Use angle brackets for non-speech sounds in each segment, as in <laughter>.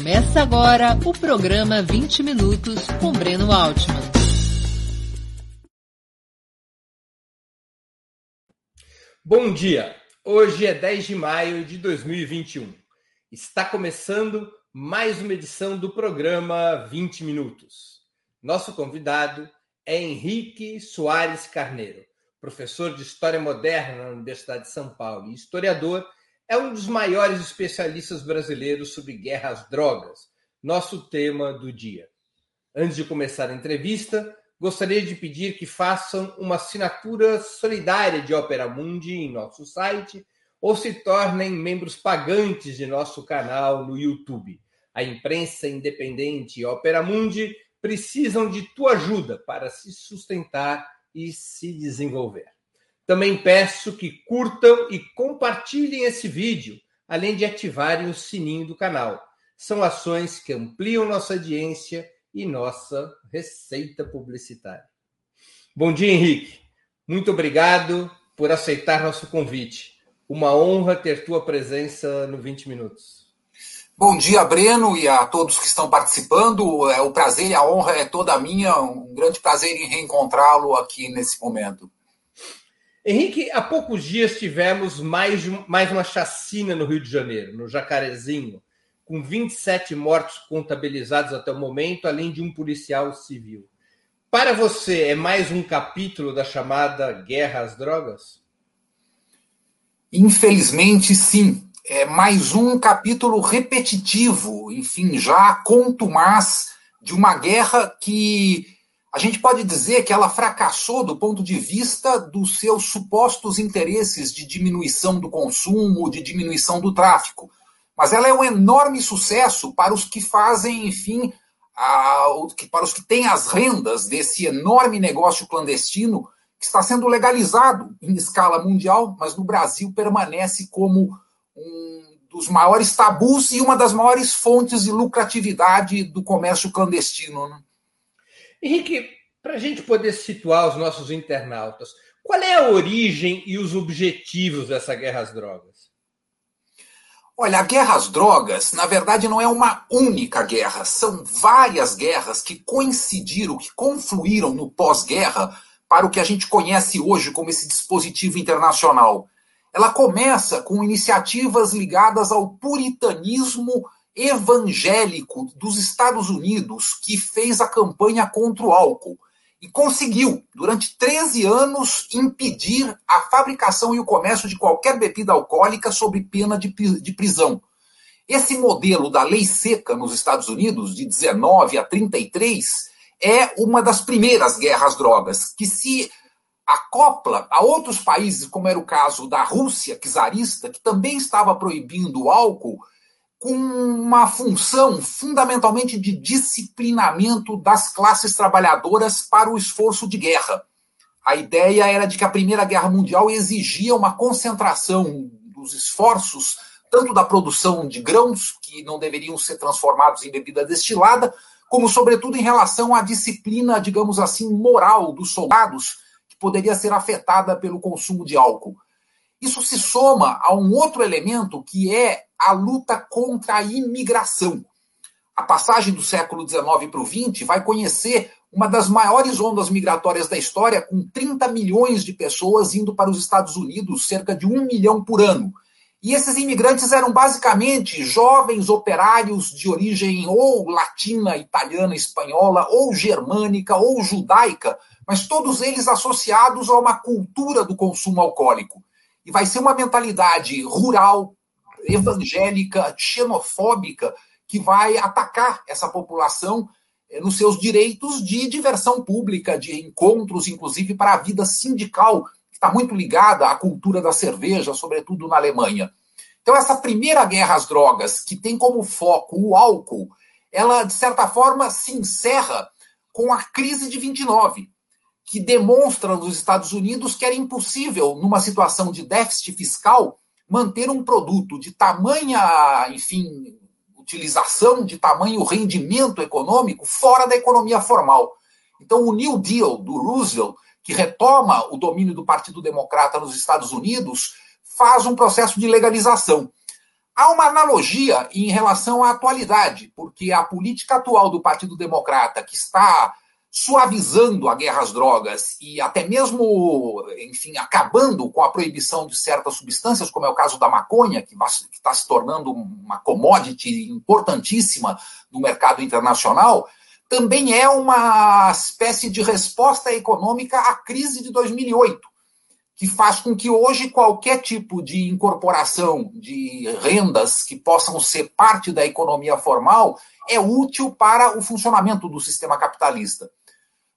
Começa agora o programa 20 Minutos com Breno Altman. Bom dia! Hoje é 10 de maio de 2021. Está começando mais uma edição do programa 20 Minutos. Nosso convidado é Henrique Soares Carneiro, professor de História Moderna na Universidade de São Paulo e historiador é um dos maiores especialistas brasileiros sobre guerra às drogas, nosso tema do dia. Antes de começar a entrevista, gostaria de pedir que façam uma assinatura solidária de Opera Mundi em nosso site ou se tornem membros pagantes de nosso canal no YouTube. A imprensa independente e Opera Mundi precisam de tua ajuda para se sustentar e se desenvolver. Também peço que curtam e compartilhem esse vídeo, além de ativarem o sininho do canal. São ações que ampliam nossa audiência e nossa receita publicitária. Bom dia, Henrique. Muito obrigado por aceitar nosso convite. Uma honra ter tua presença no 20 Minutos. Bom dia, Breno, e a todos que estão participando. É, o prazer e a honra é toda minha. Um grande prazer em reencontrá-lo aqui nesse momento. Henrique, há poucos dias tivemos mais, mais uma chacina no Rio de Janeiro, no Jacarezinho, com 27 mortos contabilizados até o momento, além de um policial civil. Para você, é mais um capítulo da chamada guerra às drogas? Infelizmente, sim. É mais um capítulo repetitivo, enfim, já contumaz de uma guerra que a gente pode dizer que ela fracassou do ponto de vista dos seus supostos interesses de diminuição do consumo, de diminuição do tráfico. Mas ela é um enorme sucesso para os que fazem, enfim, a, para os que têm as rendas desse enorme negócio clandestino que está sendo legalizado em escala mundial, mas no Brasil permanece como um dos maiores tabus e uma das maiores fontes de lucratividade do comércio clandestino. Né? Henrique, para a gente poder situar os nossos internautas, qual é a origem e os objetivos dessa guerra às drogas? Olha, a guerra às drogas, na verdade, não é uma única guerra. São várias guerras que coincidiram, que confluíram no pós-guerra para o que a gente conhece hoje como esse dispositivo internacional. Ela começa com iniciativas ligadas ao puritanismo evangélico dos Estados Unidos que fez a campanha contra o álcool e conseguiu, durante 13 anos, impedir a fabricação e o comércio de qualquer bebida alcoólica sob pena de, de prisão. Esse modelo da lei seca nos Estados Unidos, de 19 a 33, é uma das primeiras guerras drogas, que se acopla a outros países, como era o caso da Rússia czarista, que também estava proibindo o álcool, com uma função fundamentalmente de disciplinamento das classes trabalhadoras para o esforço de guerra. A ideia era de que a Primeira Guerra Mundial exigia uma concentração dos esforços, tanto da produção de grãos, que não deveriam ser transformados em bebida destilada, como, sobretudo, em relação à disciplina, digamos assim, moral dos soldados, que poderia ser afetada pelo consumo de álcool. Isso se soma a um outro elemento que é a luta contra a imigração. A passagem do século XIX para o XX vai conhecer uma das maiores ondas migratórias da história, com 30 milhões de pessoas indo para os Estados Unidos, cerca de um milhão por ano. E esses imigrantes eram basicamente jovens operários de origem ou latina, italiana, espanhola, ou germânica, ou judaica, mas todos eles associados a uma cultura do consumo alcoólico. E vai ser uma mentalidade rural, evangélica, xenofóbica, que vai atacar essa população eh, nos seus direitos de diversão pública, de encontros, inclusive para a vida sindical, que está muito ligada à cultura da cerveja, sobretudo na Alemanha. Então, essa primeira guerra às drogas, que tem como foco o álcool, ela, de certa forma, se encerra com a crise de 29, que demonstra nos Estados Unidos que era impossível, numa situação de déficit fiscal, manter um produto de tamanha, enfim, utilização, de tamanho rendimento econômico fora da economia formal. Então, o New Deal do Roosevelt, que retoma o domínio do Partido Democrata nos Estados Unidos, faz um processo de legalização. Há uma analogia em relação à atualidade, porque a política atual do Partido Democrata, que está suavizando a guerra às drogas e até mesmo, enfim, acabando com a proibição de certas substâncias, como é o caso da maconha, que está se tornando uma commodity importantíssima no mercado internacional, também é uma espécie de resposta econômica à crise de 2008 que faz com que hoje qualquer tipo de incorporação de rendas que possam ser parte da economia formal é útil para o funcionamento do sistema capitalista.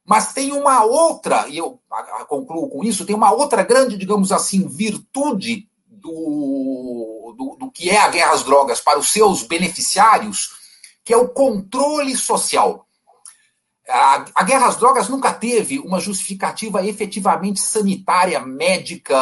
Mas tem uma outra, e eu concluo com isso, tem uma outra grande, digamos assim, virtude do, do, do que é a guerra às drogas para os seus beneficiários, que é o controle social. A, a, guerra às drogas nunca teve uma justificativa efetivamente sanitária, médica.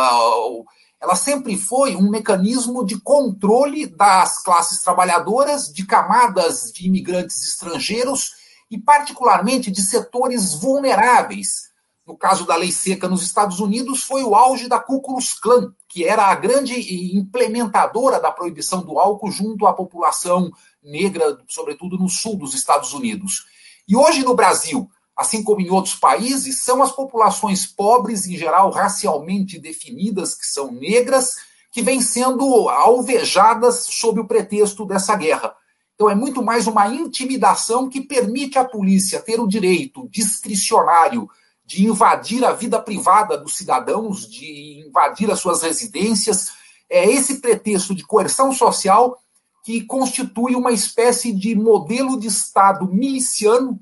Ela sempre foi um mecanismo de controle das classes trabalhadoras, de camadas de imigrantes estrangeiros e, particularmente, de setores vulneráveis. No caso da lei seca nos Estados Unidos, foi o auge da Ku Klux Klan, que era a grande implementadora da proibição do álcool junto à população negra, sobretudo no sul dos Estados Unidos. E hoje no Brasil, assim como em outros países, são as populações pobres, em geral racialmente definidas, que são negras, que vêm sendo alvejadas sob o pretexto dessa guerra. Então é muito mais uma intimidação que permite à polícia ter o direito discricionário de invadir a vida privada dos cidadãos, de invadir as suas residências. É esse pretexto de coerção social que constitui uma espécie de modelo de Estado miliciano,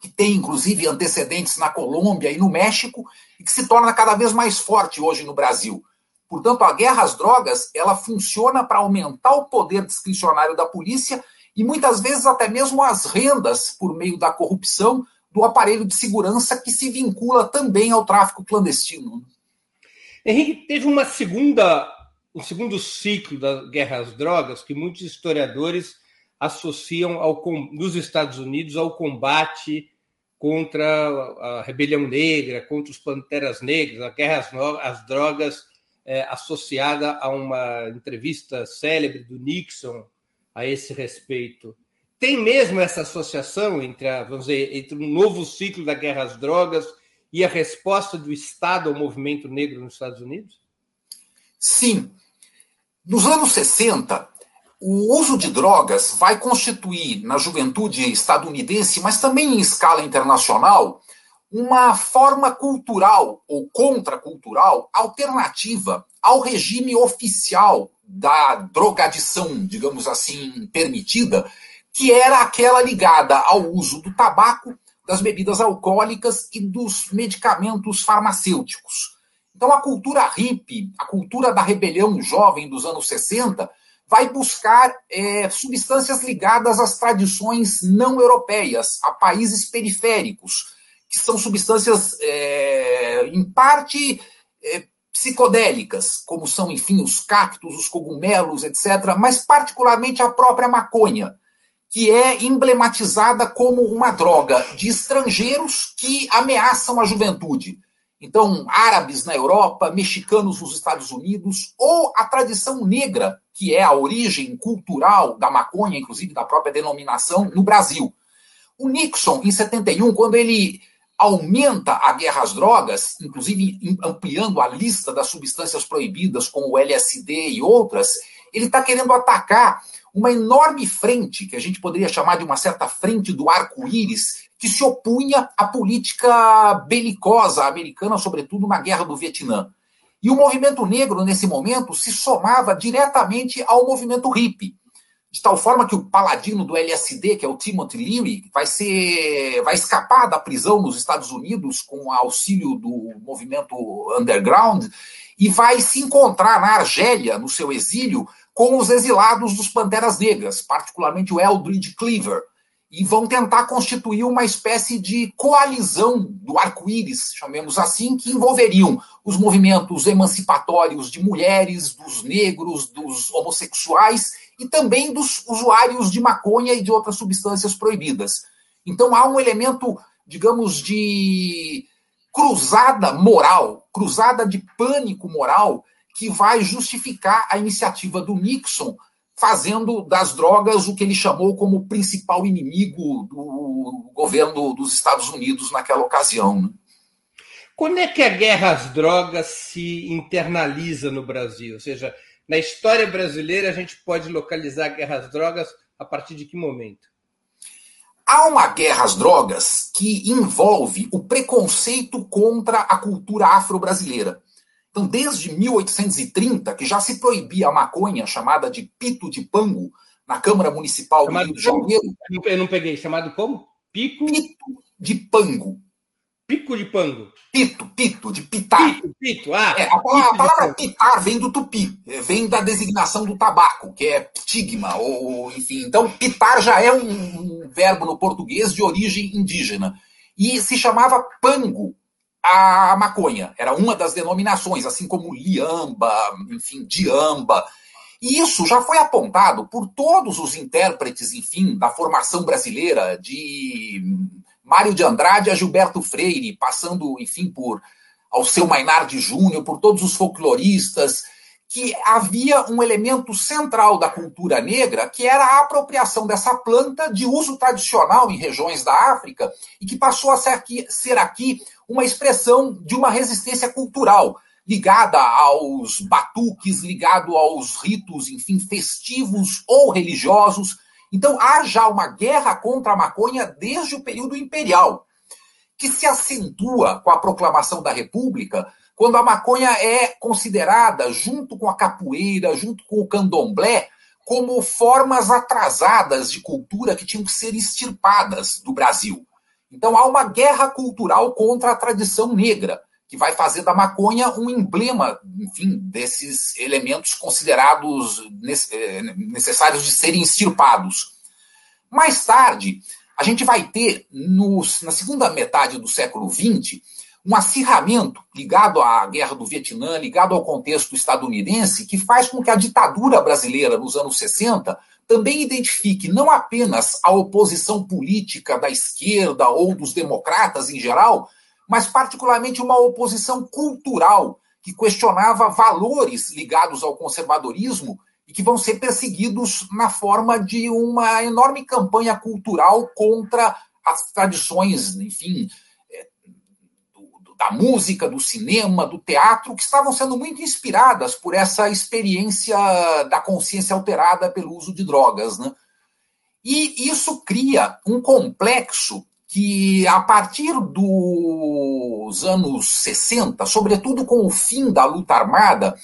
que tem inclusive antecedentes na Colômbia e no México, e que se torna cada vez mais forte hoje no Brasil. Portanto, a guerra às drogas ela funciona para aumentar o poder discricionário da polícia e muitas vezes até mesmo as rendas por meio da corrupção do aparelho de segurança que se vincula também ao tráfico clandestino. Henrique, teve uma segunda um segundo ciclo da guerra às drogas que muitos historiadores associam ao, nos Estados Unidos ao combate contra a rebelião negra, contra os panteras negras, a guerra às drogas é, associada a uma entrevista célebre do Nixon a esse respeito. Tem mesmo essa associação entre, a, vamos dizer, entre um novo ciclo da guerra às drogas e a resposta do Estado ao movimento negro nos Estados Unidos? Sim. Nos anos 60, o uso de drogas vai constituir na juventude estadunidense, mas também em escala internacional, uma forma cultural ou contracultural alternativa ao regime oficial da drogadição, digamos assim, permitida, que era aquela ligada ao uso do tabaco, das bebidas alcoólicas e dos medicamentos farmacêuticos. Então, a cultura hippie, a cultura da rebelião jovem dos anos 60, vai buscar é, substâncias ligadas às tradições não europeias, a países periféricos, que são substâncias, é, em parte, é, psicodélicas, como são, enfim, os cactos, os cogumelos, etc., mas particularmente a própria maconha, que é emblematizada como uma droga de estrangeiros que ameaçam a juventude. Então, árabes na Europa, mexicanos nos Estados Unidos, ou a tradição negra, que é a origem cultural da maconha, inclusive da própria denominação, no Brasil. O Nixon, em 71, quando ele aumenta a guerra às drogas, inclusive ampliando a lista das substâncias proibidas, como o LSD e outras, ele está querendo atacar uma enorme frente, que a gente poderia chamar de uma certa frente do arco-íris, que se opunha à política belicosa americana, sobretudo na Guerra do Vietnã. E o movimento negro, nesse momento, se somava diretamente ao movimento hippie. De tal forma que o paladino do LSD, que é o Timothy Leary, vai, ser, vai escapar da prisão nos Estados Unidos com auxílio do movimento underground e vai se encontrar na Argélia, no seu exílio, com os exilados dos Panteras Negras, particularmente o Eldridge Cleaver, e vão tentar constituir uma espécie de coalizão do arco-íris, chamemos assim, que envolveriam os movimentos emancipatórios de mulheres, dos negros, dos homossexuais e também dos usuários de maconha e de outras substâncias proibidas. Então há um elemento, digamos, de cruzada moral, cruzada de pânico moral, que vai justificar a iniciativa do Nixon fazendo das drogas o que ele chamou como principal inimigo do governo dos Estados Unidos naquela ocasião. Né? Quando é que a guerra às drogas se internaliza no Brasil? Ou seja, na história brasileira a gente pode localizar a guerra às drogas a partir de que momento? Há uma guerra às drogas que envolve o preconceito contra a cultura afro-brasileira. Então, desde 1830, que já se proibia a maconha, chamada de pito de pango, na Câmara Municipal chamado do Rio de Janeiro. Eu não peguei, chamado como? Pico? Pito de pango. Pico de pango. Pito, pito, de pitar. Pito, pito, ah. É, a, palavra, a palavra pitar vem do tupi, é, vem da designação do tabaco, que é ptigma, ou enfim. Então, pitar já é um, um verbo no português de origem indígena. E se chamava pango a maconha. Era uma das denominações, assim como liamba, enfim, diamba. E isso já foi apontado por todos os intérpretes, enfim, da formação brasileira, de Mário de Andrade a Gilberto Freire, passando, enfim, por Alceu Mainardi Júnior, por todos os folcloristas, que havia um elemento central da cultura negra, que era a apropriação dessa planta de uso tradicional em regiões da África e que passou a ser aqui, ser aqui uma expressão de uma resistência cultural ligada aos batuques, ligado aos ritos, enfim, festivos ou religiosos então há já uma guerra contra a maconha desde o período imperial, que se acentua com a proclamação da República, quando a maconha é considerada, junto com a capoeira, junto com o candomblé, como formas atrasadas de cultura que tinham que ser extirpadas do Brasil. Então há uma guerra cultural contra a tradição negra, que vai fazer da maconha um emblema, enfim, desses elementos considerados eh, necessários de serem extirpados. Mais tarde, a gente vai ter, nos, na segunda metade do século XX, um acirramento ligado à guerra do Vietnã, ligado ao contexto estadunidense, que faz com que a ditadura brasileira nos anos 60 também identifique não apenas a oposição política da esquerda ou dos democratas em geral, mas particularmente uma oposição cultural que questionava valores ligados ao conservadorismo e que vão ser perseguidos na forma de uma enorme campanha cultural contra as tradições, enfim, é, da música, do cinema, do teatro, que estavam sendo muito inspiradas por essa experiência da consciência alterada pelo uso de drogas. Né? E isso cria um complexo que a partir dos anos 60, sobretudo com o fim da luta armada,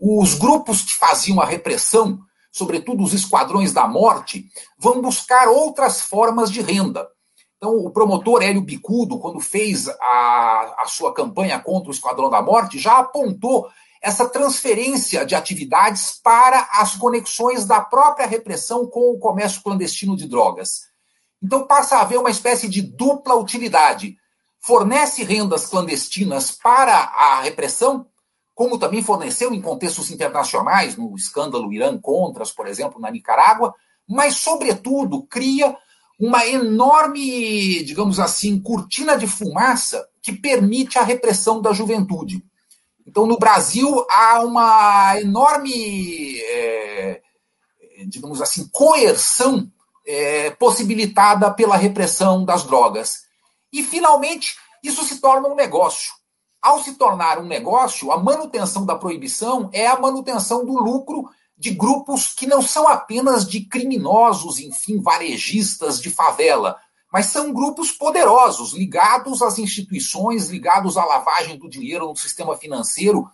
os grupos que faziam a repressão, sobretudo os esquadrões da morte, vão buscar outras formas de renda. Então, o promotor Hélio Bicudo, quando fez a, a sua campanha contra o Esquadrão da Morte, já apontou essa transferência de atividades para as conexões da própria repressão com o comércio clandestino de drogas. Então passa a haver uma espécie de dupla utilidade. Fornece rendas clandestinas para a repressão, como também forneceu em contextos internacionais, no escândalo Irã-Contras, por exemplo, na Nicarágua, mas, sobretudo, cria uma enorme, digamos assim, cortina de fumaça que permite a repressão da juventude. Então, no Brasil, há uma enorme, é, digamos assim, coerção é, possibilitada pela repressão das drogas. E, finalmente, isso se torna um negócio. Ao se tornar um negócio, a manutenção da proibição é a manutenção do lucro de grupos que não são apenas de criminosos, enfim, varejistas de favela, mas são grupos poderosos, ligados às instituições, ligados à lavagem do dinheiro no sistema financeiro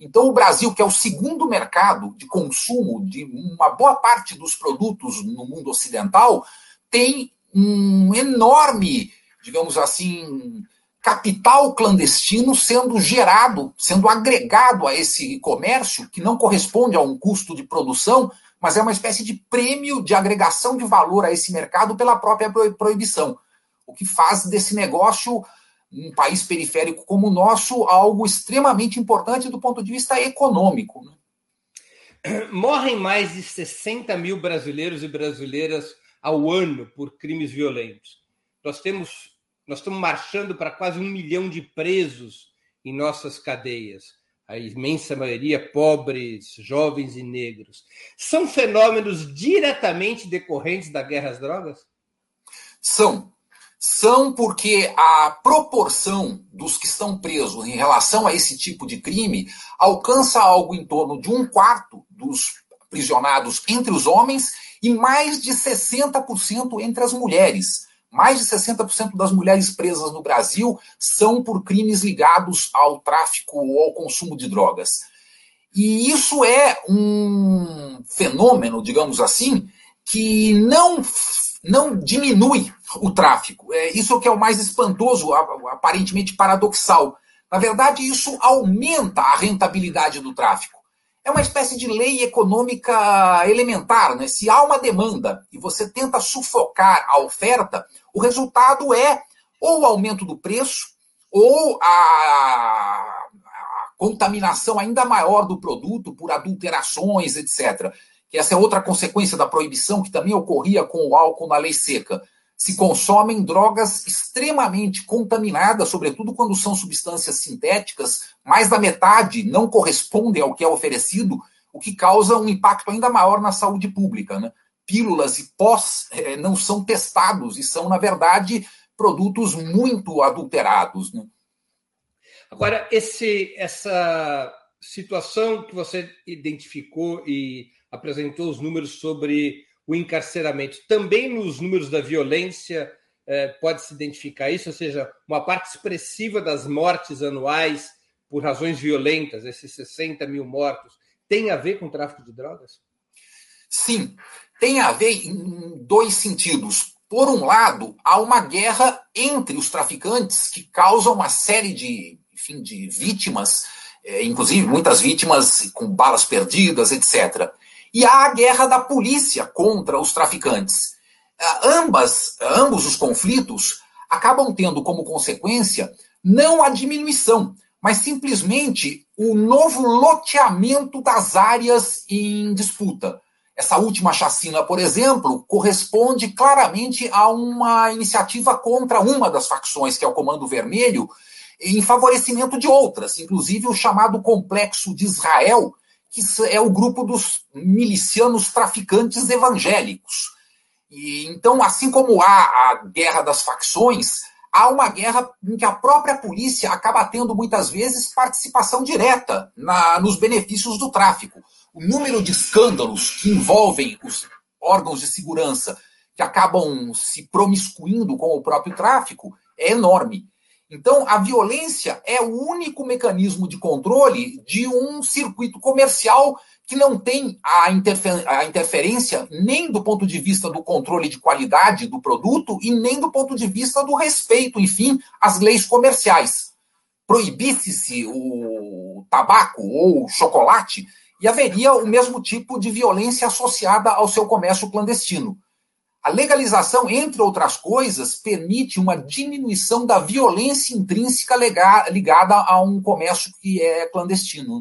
então, o Brasil, que é o segundo mercado de consumo de uma boa parte dos produtos no mundo ocidental, tem um enorme, digamos assim, capital clandestino sendo gerado, sendo agregado a esse comércio, que não corresponde a um custo de produção, mas é uma espécie de prêmio de agregação de valor a esse mercado pela própria proibição. O que faz desse negócio um país periférico como o nosso algo extremamente importante do ponto de vista econômico. Né? <clears throat> Morrem mais de 60 mil brasileiros e brasileiras ao ano por crimes violentos. Nós temos, nós estamos marchando para quase um milhão de presos em nossas cadeias. a imensa maioria pobres, jovens e negros, são fenômenos diretamente decorrentes da guerra às drogas? São. São porque a proporção dos que estão presos em relação a esse tipo de crime alcança algo em torno de um quarto dos prisionados entre os homens e mais de 60% entre as mulheres. Mais de 60% das mulheres presas no Brasil são por crimes ligados ao tráfico ou ao consumo de drogas. E isso é um fenômeno, digamos assim, que não, não diminui o tráfico. É isso que é o mais espantoso, aparentemente paradoxal. Na verdade, isso aumenta a rentabilidade do tráfico é uma espécie de lei econômica elementar. Né? Se há uma demanda e você tenta sufocar a oferta, o resultado é ou o aumento do preço ou a contaminação ainda maior do produto por adulterações, etc. Que essa é outra consequência da proibição que também ocorria com o álcool na lei seca se consomem drogas extremamente contaminadas, sobretudo quando são substâncias sintéticas, mais da metade não correspondem ao que é oferecido, o que causa um impacto ainda maior na saúde pública. Né? Pílulas e pós eh, não são testados e são, na verdade, produtos muito adulterados. Né? Agora, esse, essa situação que você identificou e apresentou os números sobre o encarceramento. Também nos números da violência eh, pode-se identificar isso, ou seja, uma parte expressiva das mortes anuais por razões violentas, esses 60 mil mortos, tem a ver com tráfico de drogas? Sim, tem a ver em dois sentidos. Por um lado, há uma guerra entre os traficantes que causa uma série de, enfim, de vítimas, eh, inclusive muitas vítimas com balas perdidas, etc. E há a guerra da polícia contra os traficantes. Ah, ambas, ambos os conflitos acabam tendo como consequência não a diminuição, mas simplesmente o novo loteamento das áreas em disputa. Essa última chacina, por exemplo, corresponde claramente a uma iniciativa contra uma das facções, que é o Comando Vermelho, em favorecimento de outras, inclusive o chamado Complexo de Israel, que é o grupo dos milicianos traficantes evangélicos. E, então, assim como há a guerra das facções, há uma guerra em que a própria polícia acaba tendo muitas vezes participação direta na, nos benefícios do tráfico. O número de escândalos que envolvem os órgãos de segurança que acabam se promiscuindo com o próprio tráfico é enorme. Então, a violência é o único mecanismo de controle de um circuito comercial que não tem a, interfer a, interferência nem do ponto de vista do controle de qualidade do produto e nem do ponto de vista do respeito, enfim, às leis comerciais. Proibisse-se o tabaco ou o chocolate e haveria o mesmo tipo de violência associada ao seu comércio clandestino. A legalização, entre outras coisas, permite uma diminuição da violência intrínseca ligada a um comércio que é clandestino.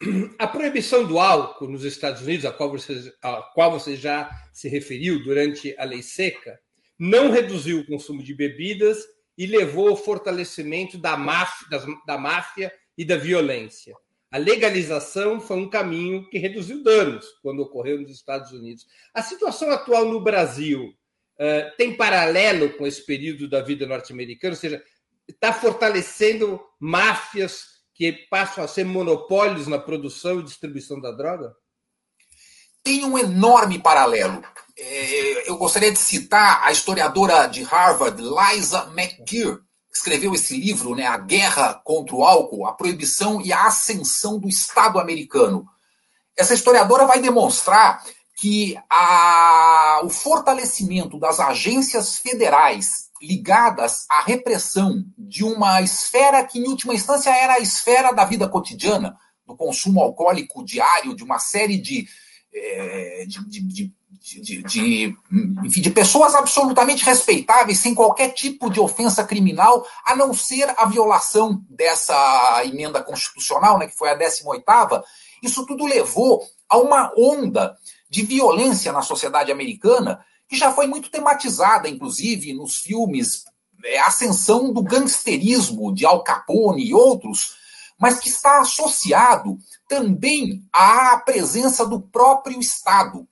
Né? <clears throat> A proibição do álcool nos Estados Unidos, a qual, você, a qual você já se referiu durante a lei seca, não reduziu o consumo de bebidas e levou ao fortalecimento da máfia, da máfia e da violência. A legalização foi um caminho que reduziu danos quando ocorreu nos Estados Unidos. A situação atual no Brasil uh, tem paralelo com esse período da vida norte-americana, ou seja, está fortalecendo máfias que passam a ser monopólios na produção e distribuição da droga? Tem um enorme paralelo. É, eu gostaria de citar a historiadora de Harvard, Liza McGeer, escreveu esse livro, né, A Guerra contra o Álcool, a Proibição e a Ascensão do Estado Americano. Essa historiadora vai demonstrar que a, o fortalecimento das agências federais ligadas à repressão de uma esfera que, em última instância, era a esfera da vida cotidiana, do consumo alcoólico diário, de uma série de, é, de, de, de de, de, enfim, de pessoas absolutamente respeitáveis, sem qualquer tipo de ofensa criminal, a não ser a violação dessa emenda constitucional, né, que foi a 18ª, isso tudo levou a uma onda de violência na sociedade americana, que já foi muito tematizada, inclusive, nos filmes, é, ascensão do gangsterismo de Al Capone e outros, mas que está associado também à presença do próprio Estado.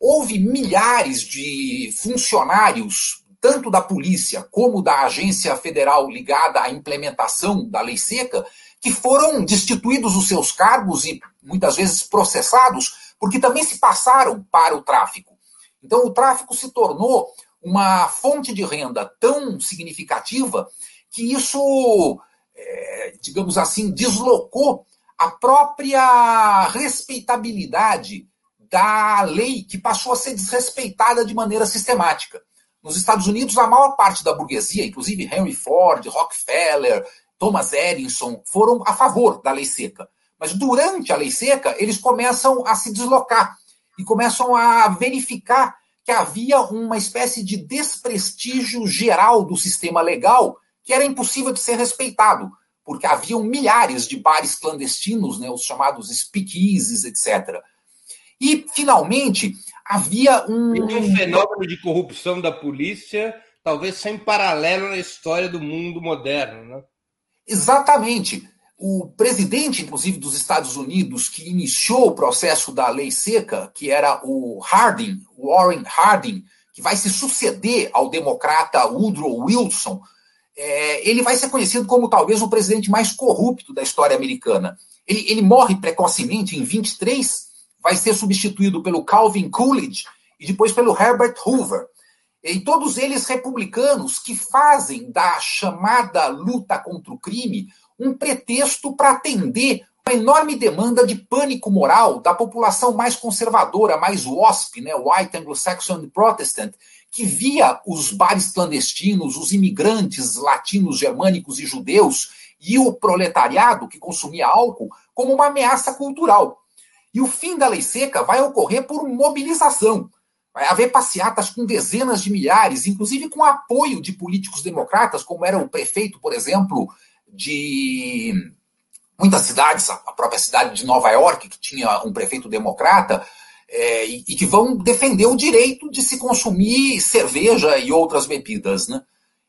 Houve milhares de funcionários, tanto da polícia como da agência federal ligada à implementação da lei seca, que foram destituídos dos seus cargos e muitas vezes processados, porque também se passaram para o tráfico. Então, o tráfico se tornou uma fonte de renda tão significativa que isso, é, digamos assim, deslocou a própria respeitabilidade da lei, que passou a ser desrespeitada de maneira sistemática. Nos Estados Unidos, a maior parte da burguesia, inclusive Henry Ford, Rockefeller, Thomas Edison, foram a favor da lei seca. Mas durante a lei seca, eles começam a se deslocar e começam a verificar que havia uma espécie de desprestígio geral do sistema legal que era impossível de ser respeitado, porque haviam milhares de bares clandestinos, né, os chamados speakeasies, etc. E, finalmente, havia um. E um fenômeno de corrupção da polícia, talvez sem paralelo na história do mundo moderno. Né? Exatamente. O presidente, inclusive, dos Estados Unidos, que iniciou o processo da lei seca, que era o Harding, Warren Harding, que vai se suceder ao democrata Woodrow Wilson, é, ele vai ser conhecido como talvez o presidente mais corrupto da história americana. Ele, ele morre precocemente em 23, vai ser substituído pelo Calvin Coolidge e depois pelo Herbert Hoover. E todos eles republicanos que fazem da chamada luta contra o crime um pretexto para atender uma enorme demanda de pânico moral da população mais conservadora, mais WASP, né, White Anglo-Saxon Protestant, que via os bares clandestinos, os imigrantes latinos, germânicos e judeus e o proletariado que consumia álcool como uma ameaça cultural. E o fim da lei seca vai ocorrer por mobilização. Vai haver passeatas com dezenas de milhares, inclusive com apoio de políticos democratas, como era o prefeito, por exemplo, de muitas cidades, a própria cidade de Nova York, que tinha um prefeito democrata, é, e, e, que vão defender o direito de se consumir cerveja e outras bebidas. Né?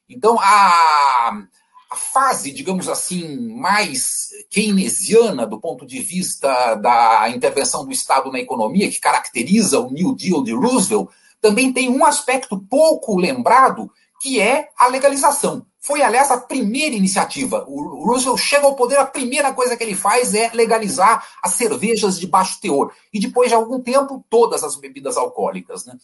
Então, a, a fase, digamos assim, mais keynesiana do ponto de vista da intervenção do Estado na economia, que caracteriza o New Deal de Roosevelt, também tem um aspecto pouco lembrado, que é a legalização. Foi, aliás, a primeira iniciativa. O Roosevelt chega ao poder, a primeira coisa que ele faz é legalizar as cervejas de baixo teor. E depois de algum tempo, todas as bebidas alcoólicas. Né?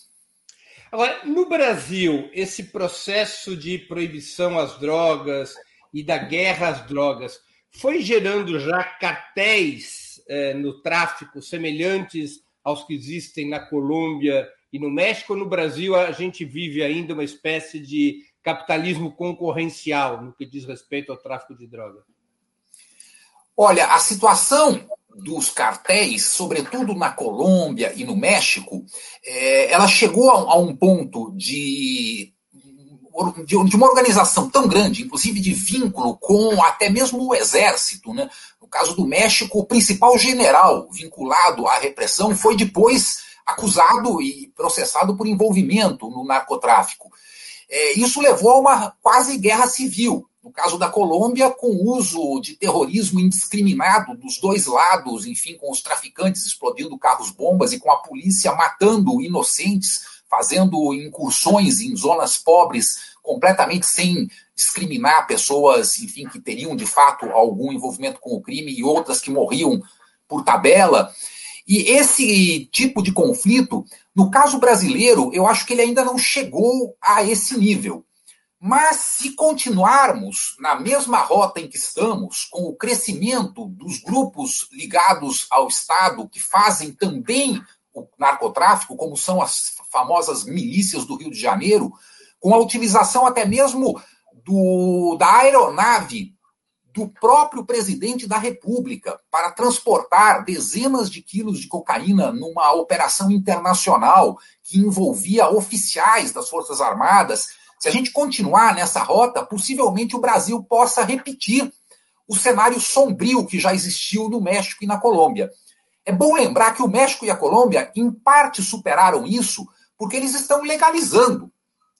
Agora, no Brasil, esse processo de proibição às drogas e da guerra às drogas foi gerando já cartéis eh, no tráfico semelhantes aos que existem na Colômbia e no México? No Brasil, a gente vive ainda uma espécie de capitalismo concorrencial no que diz respeito ao tráfico de droga? Olha, a situação dos cartéis, sobretudo na Colômbia e no México, é, ela chegou a, a um ponto de, de, uma organização tão grande, inclusive de vínculo com até mesmo o exército. Né? No caso do México, o principal general vinculado à repressão foi depois acusado e processado por envolvimento no narcotráfico. É, isso levou a uma quase guerra civil. No caso da Colômbia, com o uso de terrorismo indiscriminado dos dois lados, enfim, com os traficantes explodindo carros-bombas e com a polícia matando inocentes, fazendo incursões em zonas pobres completamente sem discriminar pessoas, enfim, que teriam de fato algum envolvimento com o crime e outras que morriam por tabela. E esse tipo de conflito no caso brasileiro, eu acho que ele ainda não chegou a esse nível. Mas se continuarmos na mesma rota em que estamos, com o crescimento dos grupos ligados ao Estado que fazem também o narcotráfico, como são as famosas milícias do Rio de Janeiro, com a utilização até mesmo do, da aeronave do próprio presidente da República para transportar dezenas de quilos de cocaína numa operação internacional que envolvia oficiais das Forças Armadas. Se a gente continuar nessa rota, possivelmente o Brasil possa repetir o cenário sombrio que já existiu no México e na Colômbia. É bom lembrar que o México e a Colômbia, em parte, superaram isso porque eles estão legalizando.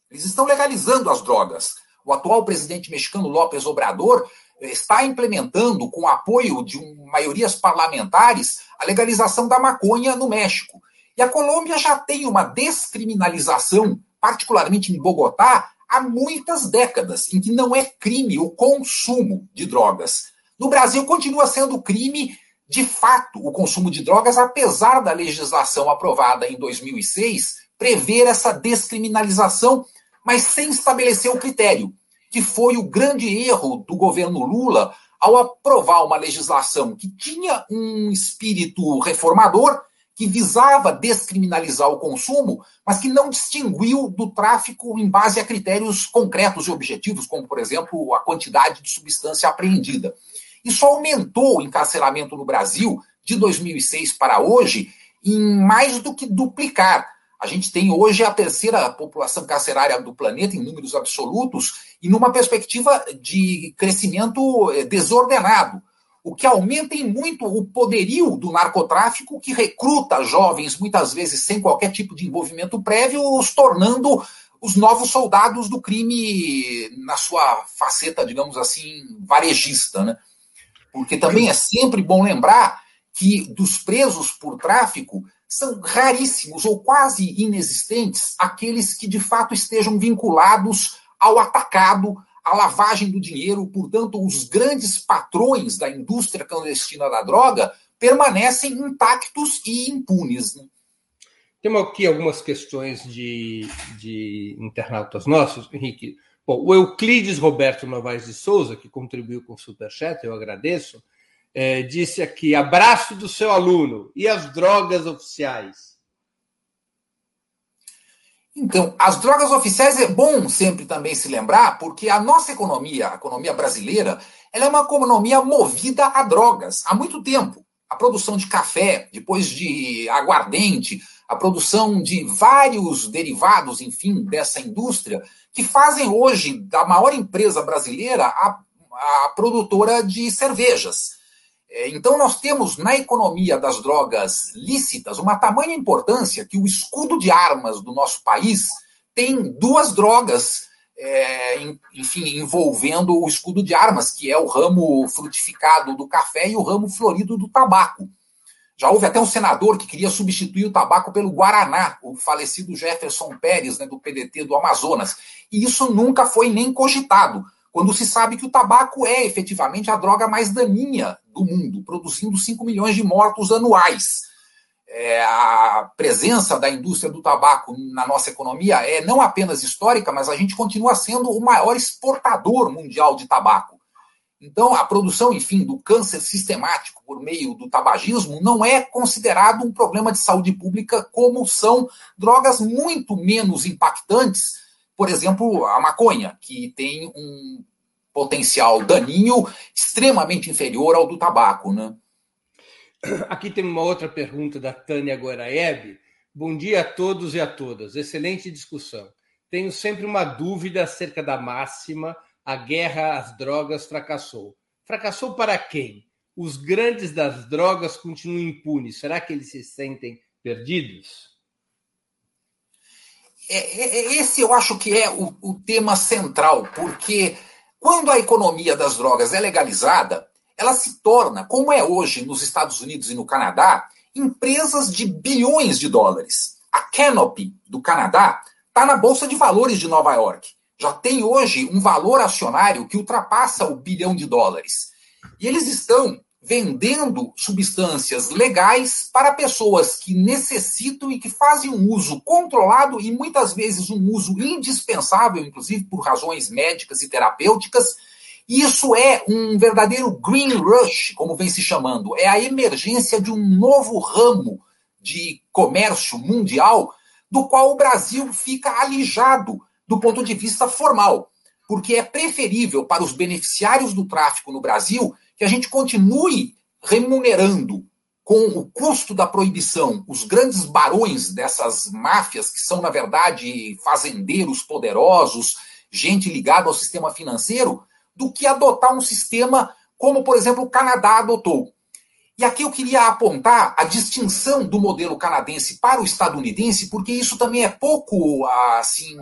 Eles estão legalizando as drogas. O atual presidente mexicano López Obrador está implementando, com apoio de um, maiorias parlamentares, a legalização da maconha no México. E a Colômbia já tem uma descriminalização, particularmente em Bogotá, há muitas décadas, em que não é crime o consumo de drogas. No Brasil, continua sendo crime, de fato, o consumo de drogas, apesar da legislação aprovada em 2006 prever essa descriminalização, mas sem estabelecer o critério, que foi o grande erro do governo Lula ao aprovar uma legislação que tinha um espírito reformador, que visava descriminalizar o consumo, mas que não distinguiu do tráfico em base a critérios concretos e objetivos, como, por exemplo, a quantidade de substância apreendida. Isso aumentou o encarceramento no Brasil de 2006 para hoje em mais do que duplicar. A gente tem hoje a terceira população carcerária do planeta em números absolutos e numa perspectiva de crescimento eh, desordenado o que aumenta em muito o poderio do narcotráfico, que recruta jovens, muitas vezes sem qualquer tipo de envolvimento prévio, os tornando os novos soldados do crime na sua faceta, digamos assim, varejista. Né? Porque também é sempre bom lembrar que dos presos por tráfico são raríssimos ou quase inexistentes aqueles que de fato estejam vinculados ao atacado, a lavagem do dinheiro, portanto, os grandes patrões da indústria clandestina da droga permanecem intactos e impunes. Né? Temos aqui algumas questões de, de internautas nossos, Henrique. Bom, o Euclides Roberto Novaes de Souza, que contribuiu com o Superchat, eu agradeço, é, disse aqui: abraço do seu aluno e as drogas oficiais. Então, as drogas oficiais é bom sempre também se lembrar, porque a nossa economia, a economia brasileira, ela é uma economia movida a drogas há muito tempo. A produção de café, depois de aguardente, a produção de vários derivados, enfim, dessa indústria, que fazem hoje da maior empresa brasileira a, a produtora de cervejas. É, então, nós temos na economia das drogas lícitas uma tamanha importância que o escudo de armas do nosso país tem duas drogas, é, enfim, envolvendo o escudo de armas, que é o ramo frutificado do café e o ramo florido do tabaco. Já houve até um senador que queria substituir o tabaco pelo Guaraná, o falecido Jefferson Pérez, né, do PDT do Amazonas. E isso nunca foi nem cogitado quando se sabe que o tabaco é efetivamente a droga mais daninha do mundo, produzindo 5 milhões de mortos anuais. É, a presença da indústria do tabaco na nossa economia é não apenas histórica, mas a gente continua sendo o maior exportador mundial de tabaco. Então, a produção, enfim, do câncer sistemático por meio do tabagismo não é considerado um problema de saúde pública como são drogas muito menos impactantes por exemplo, a maconha, que tem um potencial daninho extremamente inferior ao do tabaco. Né? Aqui tem uma outra pergunta da Tânia Goraeb. Bom dia a todos e a todas. Excelente discussão. Tenho sempre uma dúvida acerca da máxima: a guerra às drogas fracassou. Fracassou para quem? Os grandes das drogas continuam impunes. Será que eles se sentem perdidos? É, é, é, esse eu acho que é o, o tema central, porque quando a economia das drogas é legalizada, ela se torna, como é hoje nos Estados Unidos e no Canadá, empresas de bilhões de dólares. A Canopy, do Canadá, está na Bolsa de Valores de Nova York. Já tem hoje um valor acionário que ultrapassa o bilhão de dólares. E eles estão vendendo substâncias legais para pessoas que necessitam e que fazem um uso controlado e muitas vezes um uso indispensável, inclusive por razões médicas e terapêuticas. Isso é um verdadeiro green rush, como vem se chamando. É a emergência de um novo ramo de comércio mundial, do qual o Brasil fica alijado do ponto de vista formal, porque é preferível para os beneficiários do tráfico no Brasil que a gente continue remunerando com o custo da proibição os grandes barões dessas máfias, que são, na verdade, fazendeiros poderosos, gente ligada ao sistema financeiro, do que adotar um sistema como, por exemplo, o Canadá adotou. E aqui eu queria apontar a distinção do modelo canadense para o estadunidense, porque isso também é pouco assim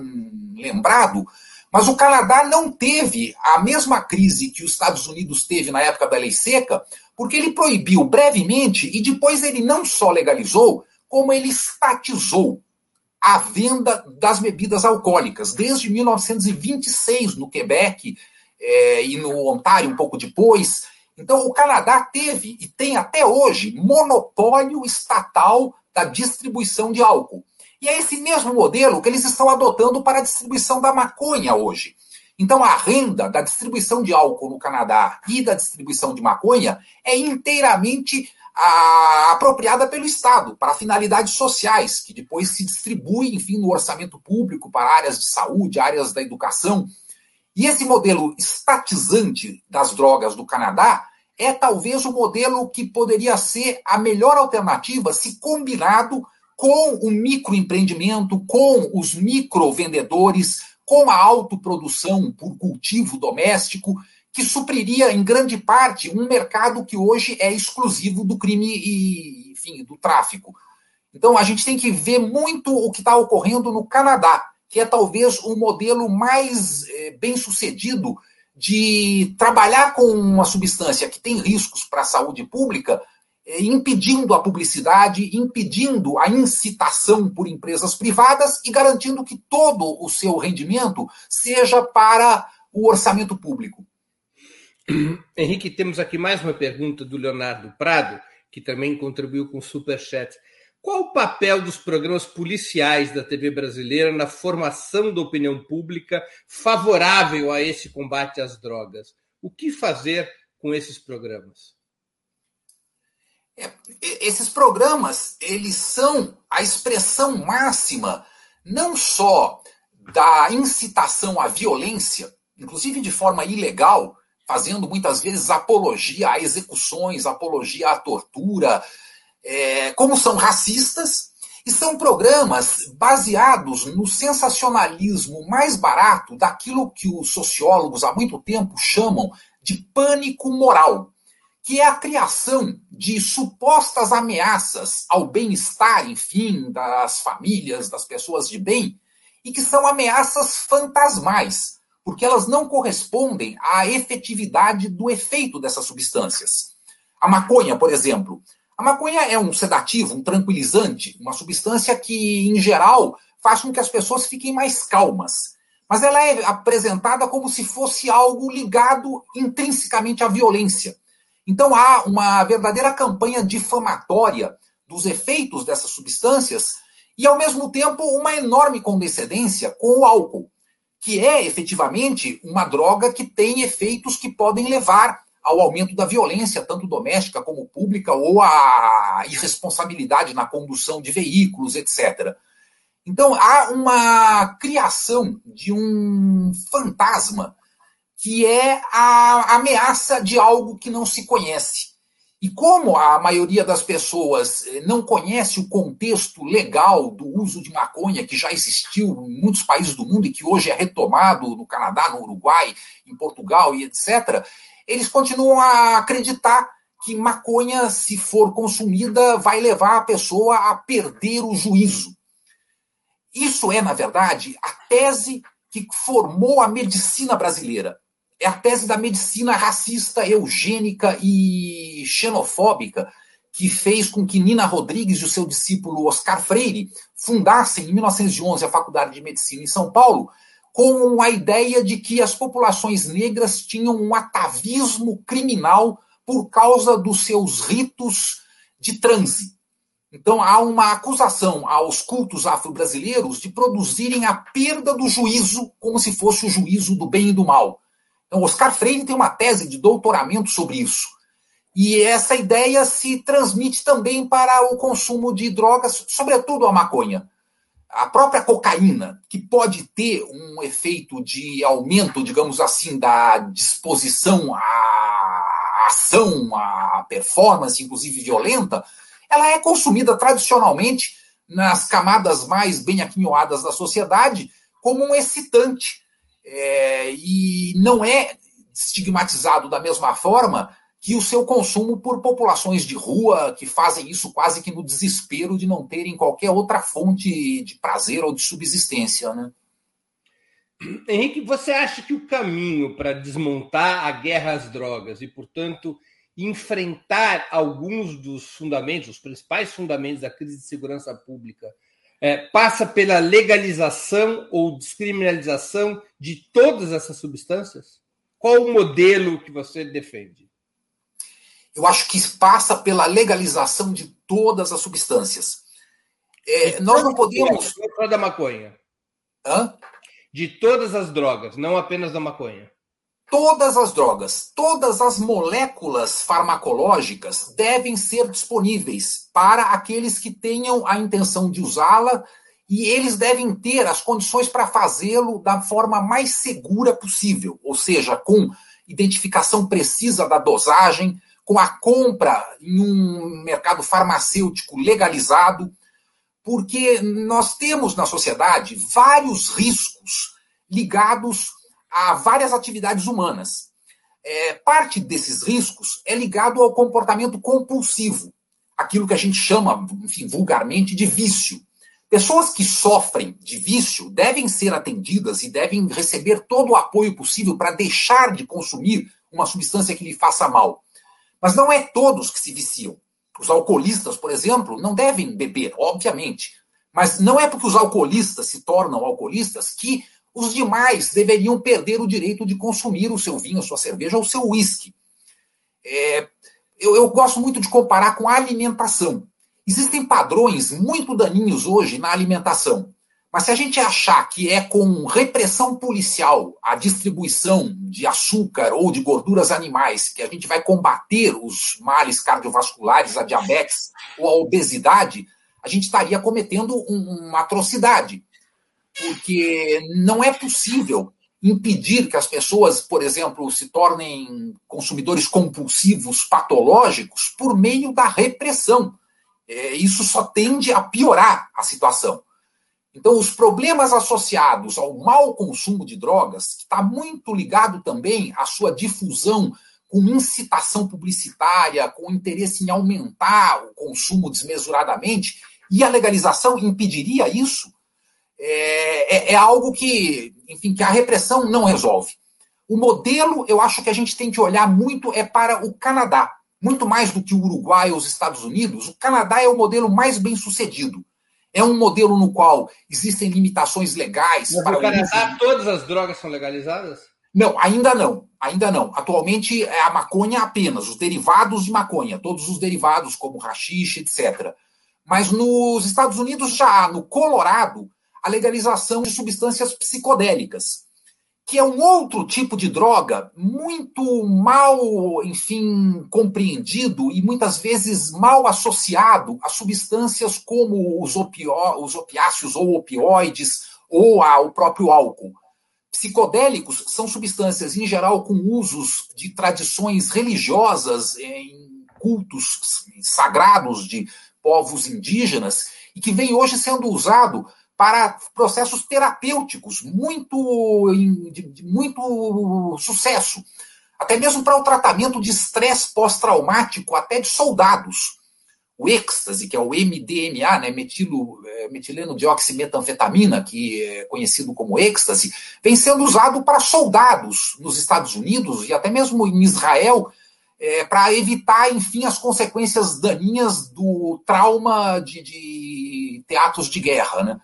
lembrado, Mas o Canadá não teve a mesma crise que os Estados Unidos teve na época da lei seca, porque ele proibiu brevemente e depois ele não só legalizou, como ele estatizou a venda das bebidas alcoólicas, desde 1926 no Quebec é, e no Ontário um pouco depois. Então, o Canadá teve e tem até hoje monopólio estatal da distribuição de álcool. E é esse mesmo modelo que eles estão adotando para a distribuição da maconha hoje. Então, a renda da distribuição de álcool no Canadá e da distribuição de maconha é inteiramente a, apropriada pelo Estado para finalidades sociais, que depois se distribui, enfim, no orçamento público para áreas de saúde, áreas da educação. E esse modelo estatizante das drogas do Canadá é talvez o modelo que poderia ser a melhor alternativa se combinado com o microempreendimento, com os microvendedores, com a autoprodução por cultivo doméstico, que supriria em grande parte um mercado que hoje é exclusivo do crime e, enfim, do tráfico. Então a gente tem que ver muito o que está ocorrendo no Canadá, que é talvez o modelo mais é, bem sucedido de trabalhar com uma substância que tem riscos para a saúde pública, impedindo a publicidade, impedindo a incitação por empresas privadas e garantindo que todo o seu rendimento seja para o orçamento público. <clears throat> Henrique, temos aqui mais uma pergunta do Leonardo Prado, que também contribuiu com o Superchat. Qual o papel dos programas policiais da TV brasileira na formação da opinião pública favorável a esse combate às drogas? O que fazer com esses programas? É, esses programas, eles são a expressão máxima não só da incitação à violência, inclusive de forma ilegal, fazendo muitas vezes apologia a execuções, apologia à tortura, é, como são racistas, e são programas baseados no sensacionalismo mais barato daquilo que os sociólogos há muito tempo chamam de pânico moral que é a criação de supostas ameaças ao bem-estar, enfim, das famílias, das pessoas de bem, e que são ameaças fantasmais, porque elas não correspondem à efetividade do efeito dessas substâncias. A maconha, por exemplo. A maconha é um sedativo, um tranquilizante, uma substância que, em geral, faz com que as pessoas fiquem mais calmas. Mas ela é apresentada como se fosse algo ligado intrinsecamente à violência. Então há uma verdadeira campanha difamatória dos efeitos dessas substâncias e, ao mesmo tempo, uma enorme condescendência com o álcool, que é efetivamente uma droga que tem efeitos que podem levar ao aumento da violência, tanto doméstica como pública, ou à irresponsabilidade na condução de veículos, etc. Então há uma criação de um fantasma que é a ameaça de algo que não se conhece. E como a maioria das pessoas eh, não conhece o contexto legal do uso de maconha que já existiu em muitos países do mundo e que hoje é retomado no Canadá, no Uruguai, em Portugal e etc., eles continuam a acreditar que maconha, se for consumida, vai levar a pessoa a perder o juízo. Isso é, na verdade, a tese que formou a medicina brasileira é a tese da medicina racista, eugênica e xenofóbica que fez com que Nina Rodrigues e o seu discípulo Oscar Freire fundassem, em 1911, a Faculdade de Medicina em São Paulo, com a ideia de que as populações negras tinham um atavismo criminal por causa dos seus ritos de transe. Então há uma acusação aos cultos afro-brasileiros de produzirem a perda do juízo como se fosse o juízo do bem e do mal. Então, Oscar Freire tem uma tese de doutoramento sobre isso. E essa ideia se transmite também para o consumo de drogas, sobretudo a maconha. A própria cocaína, que pode ter um efeito de aumento, digamos assim, da disposição à ação, à performance, inclusive violenta, ela é consumida tradicionalmente nas camadas mais bem aquinhoadas da sociedade como um excitante é, e não é estigmatizado da mesma forma que o seu consumo por populações de rua que fazem isso quase que no desespero de não terem qualquer outra fonte de prazer ou de subsistência, né? Henrique, você acha que o caminho para desmontar a guerra às drogas e, portanto, enfrentar alguns dos fundamentos, os principais fundamentos da crise de segurança pública, é, passa pela legalização ou descriminalização de todas essas substâncias? Qual o modelo que você defende? Eu acho que passa pela legalização de todas as substâncias. É, nós não podemos. Só da maconha. Hã? De todas as drogas, não apenas da maconha todas as drogas, todas as moléculas farmacológicas devem ser disponíveis para aqueles que tenham a intenção de usá-la e eles devem ter as condições para fazê-lo da forma mais segura possível, ou seja, com identificação precisa da dosagem, com a compra em um mercado farmacêutico legalizado, porque nós temos na sociedade vários riscos ligados a várias atividades humanas. É, parte desses riscos é ligado ao comportamento compulsivo, aquilo que a gente chama, enfim, vulgarmente, de vício. Pessoas que sofrem de vício devem ser atendidas e devem receber todo o apoio possível para deixar de consumir uma substância que lhe faça mal. Mas não é todos que se viciam. Os alcoolistas, por exemplo, não devem beber, obviamente. Mas não é porque os alcoolistas se tornam alcoolistas que os demais deveriam perder o direito de consumir o seu vinho, a sua cerveja ou o seu uísque. É, eu, eu gosto muito de comparar com a alimentação. Existem padrões muito daninhos hoje na alimentação. Mas se a gente achar que é com repressão policial a distribuição de açúcar ou de gorduras animais que a gente vai combater os males cardiovasculares, a diabetes ou a obesidade, a gente estaria cometendo uma atrocidade porque não é possível impedir que as pessoas, por exemplo, se tornem consumidores compulsivos patológicos por meio da repressão. É, isso só tende a piorar a situação. Então, os problemas associados ao mau consumo de drogas, que está muito ligado também à sua difusão com incitação publicitária, com interesse em aumentar o consumo desmesuradamente, e a legalização impediria isso, é, é, é, algo que, enfim, que a repressão não resolve. O modelo, eu acho que a gente tem que olhar muito é para o Canadá. Muito mais do que o Uruguai ou os Estados Unidos, o Canadá é o modelo mais bem sucedido. É um modelo no qual existem limitações legais. Mas para no Canadá, uso... todas as drogas são legalizadas? Não, ainda não. Ainda não. Atualmente é a maconha apenas, os derivados de maconha, todos os derivados, como rachixe, etc. Mas nos Estados Unidos já há, no Colorado, a legalização de substâncias psicodélicas, que é um outro tipo de droga muito mal, enfim, compreendido e muitas vezes mal associado a substâncias como os, opio os opiáceos ou opioides ou ao próprio álcool. Psicodélicos são substâncias, em geral, com usos de tradições religiosas em cultos sagrados de povos indígenas e que vem hoje sendo usado para processos terapêuticos muito, de, muito sucesso. Até mesmo para o tratamento de estresse pós-traumático, até de soldados. O êxtase, que é o MDMA, né, metilo, é, metileno dioximetanfetamina, que é conhecido como êxtase, vem sendo usado para soldados nos Estados Unidos e até mesmo em Israel, é, para evitar, enfim, as consequências daninhas do trauma de, de teatros de guerra. Né?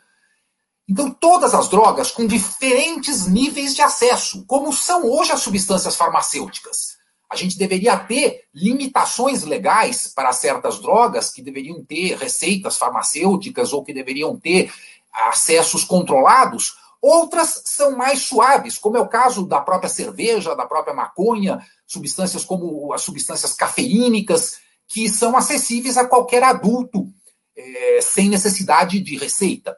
Então, todas as drogas com diferentes níveis de acesso, como são hoje as substâncias farmacêuticas. A gente deveria ter limitações legais para certas drogas que deveriam ter receitas farmacêuticas ou que deveriam ter acessos controlados. Outras são mais suaves, como é o caso da própria cerveja, da própria maconha, substâncias como as substâncias cafeínicas, que são acessíveis a qualquer adulto, é, sem necessidade de receita.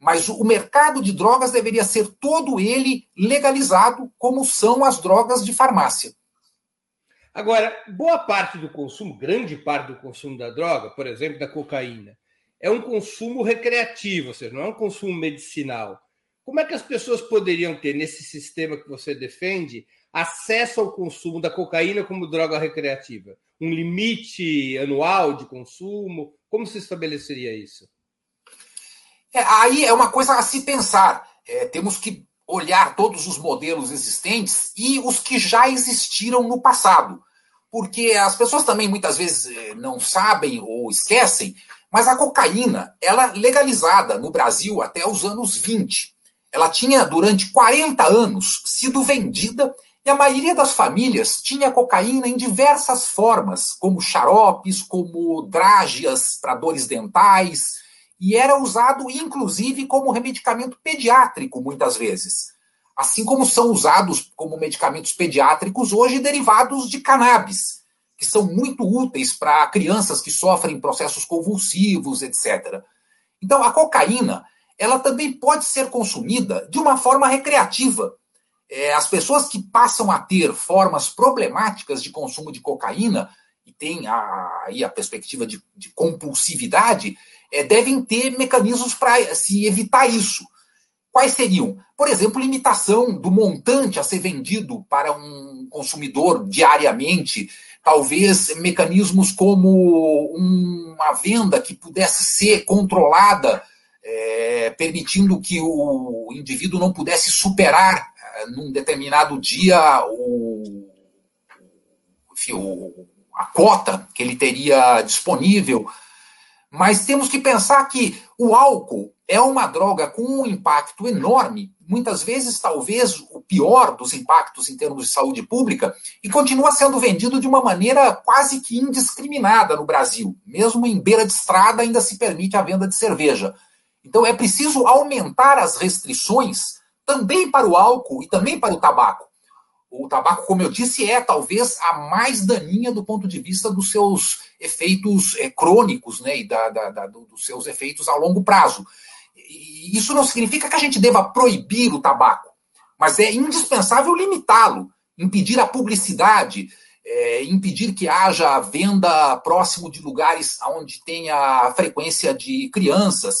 Mas o mercado de drogas deveria ser todo ele legalizado, como são as drogas de farmácia. Agora, boa parte do consumo, grande parte do consumo da droga, por exemplo, da cocaína, é um consumo recreativo, ou seja, não é um consumo medicinal. Como é que as pessoas poderiam ter, nesse sistema que você defende, acesso ao consumo da cocaína como droga recreativa? Um limite anual de consumo? Como se estabeleceria isso? É, aí é uma coisa a se pensar. É, temos que olhar todos os modelos existentes e os que já existiram no passado. Porque as pessoas também muitas vezes eh, não sabem ou esquecem, mas a cocaína, ela é legalizada no Brasil até os anos 20. Ela tinha, durante 40 anos, sido vendida e a maioria das famílias tinha cocaína em diversas formas, como xaropes, como drágeas para dores dentais, e era usado inclusive como remedicamento pediátrico muitas vezes. Assim como são usados como medicamentos pediátricos hoje derivados de cannabis, que são muito úteis para crianças que sofrem processos convulsivos, etc. Então, a cocaína, ela também pode ser consumida de uma forma recreativa. É, as pessoas que passam a ter formas problemáticas de consumo de cocaína e têm a, aí a perspectiva de, de compulsividade, é, devem ter mecanismos para se evitar isso. Quais seriam? Por exemplo, limitação do montante a ser vendido para um consumidor diariamente, talvez mecanismos como uma venda que pudesse ser controlada, é, permitindo que o indivíduo não pudesse superar é, num determinado dia o, enfim, o, a cota que ele teria disponível. Mas temos que pensar que o álcool é uma droga com um impacto enorme, muitas vezes, talvez, o pior dos impactos em termos de saúde pública, e continua sendo vendido de uma maneira quase que indiscriminada no Brasil. Mesmo em beira de estrada, ainda se permite a venda de cerveja. Então, é preciso aumentar as restrições também para o álcool e também para o tabaco o tabaco, como eu disse, é talvez a mais daninha do ponto de vista dos seus efeitos é, crônicos né, e da, da, da, dos seus efeitos a longo prazo. E isso não significa que a gente deva proibir o tabaco, mas é indispensável limitá-lo, impedir a publicidade, é, impedir que haja venda próximo de lugares onde tenha frequência de crianças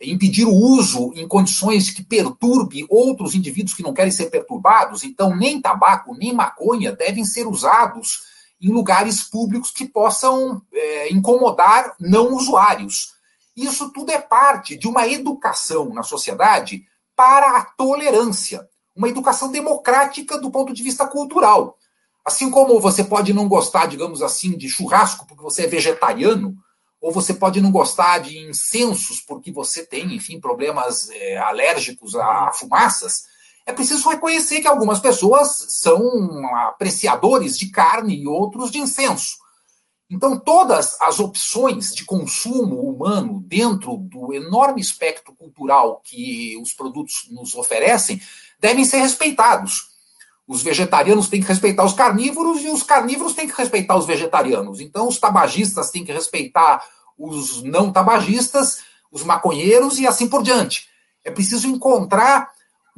impedir o uso em condições que perturbe outros indivíduos que não querem ser perturbados. Então, nem tabaco, nem maconha devem ser usados em lugares públicos que possam é, incomodar não usuários. Isso tudo é parte de uma educação na sociedade para a tolerância, uma educação democrática do ponto de vista cultural. Assim como você pode não gostar, digamos assim, de churrasco porque você é vegetariano, ou você pode não gostar de incensos porque você tem, enfim, problemas é, alérgicos a fumaças. É preciso reconhecer que algumas pessoas são apreciadores de carne e outros de incenso. Então, todas as opções de consumo humano dentro do enorme espectro cultural que os produtos nos oferecem devem ser respeitados. Os vegetarianos têm que respeitar os carnívoros e os carnívoros têm que respeitar os vegetarianos. Então, os tabagistas têm que respeitar os não tabagistas, os maconheiros e assim por diante. É preciso encontrar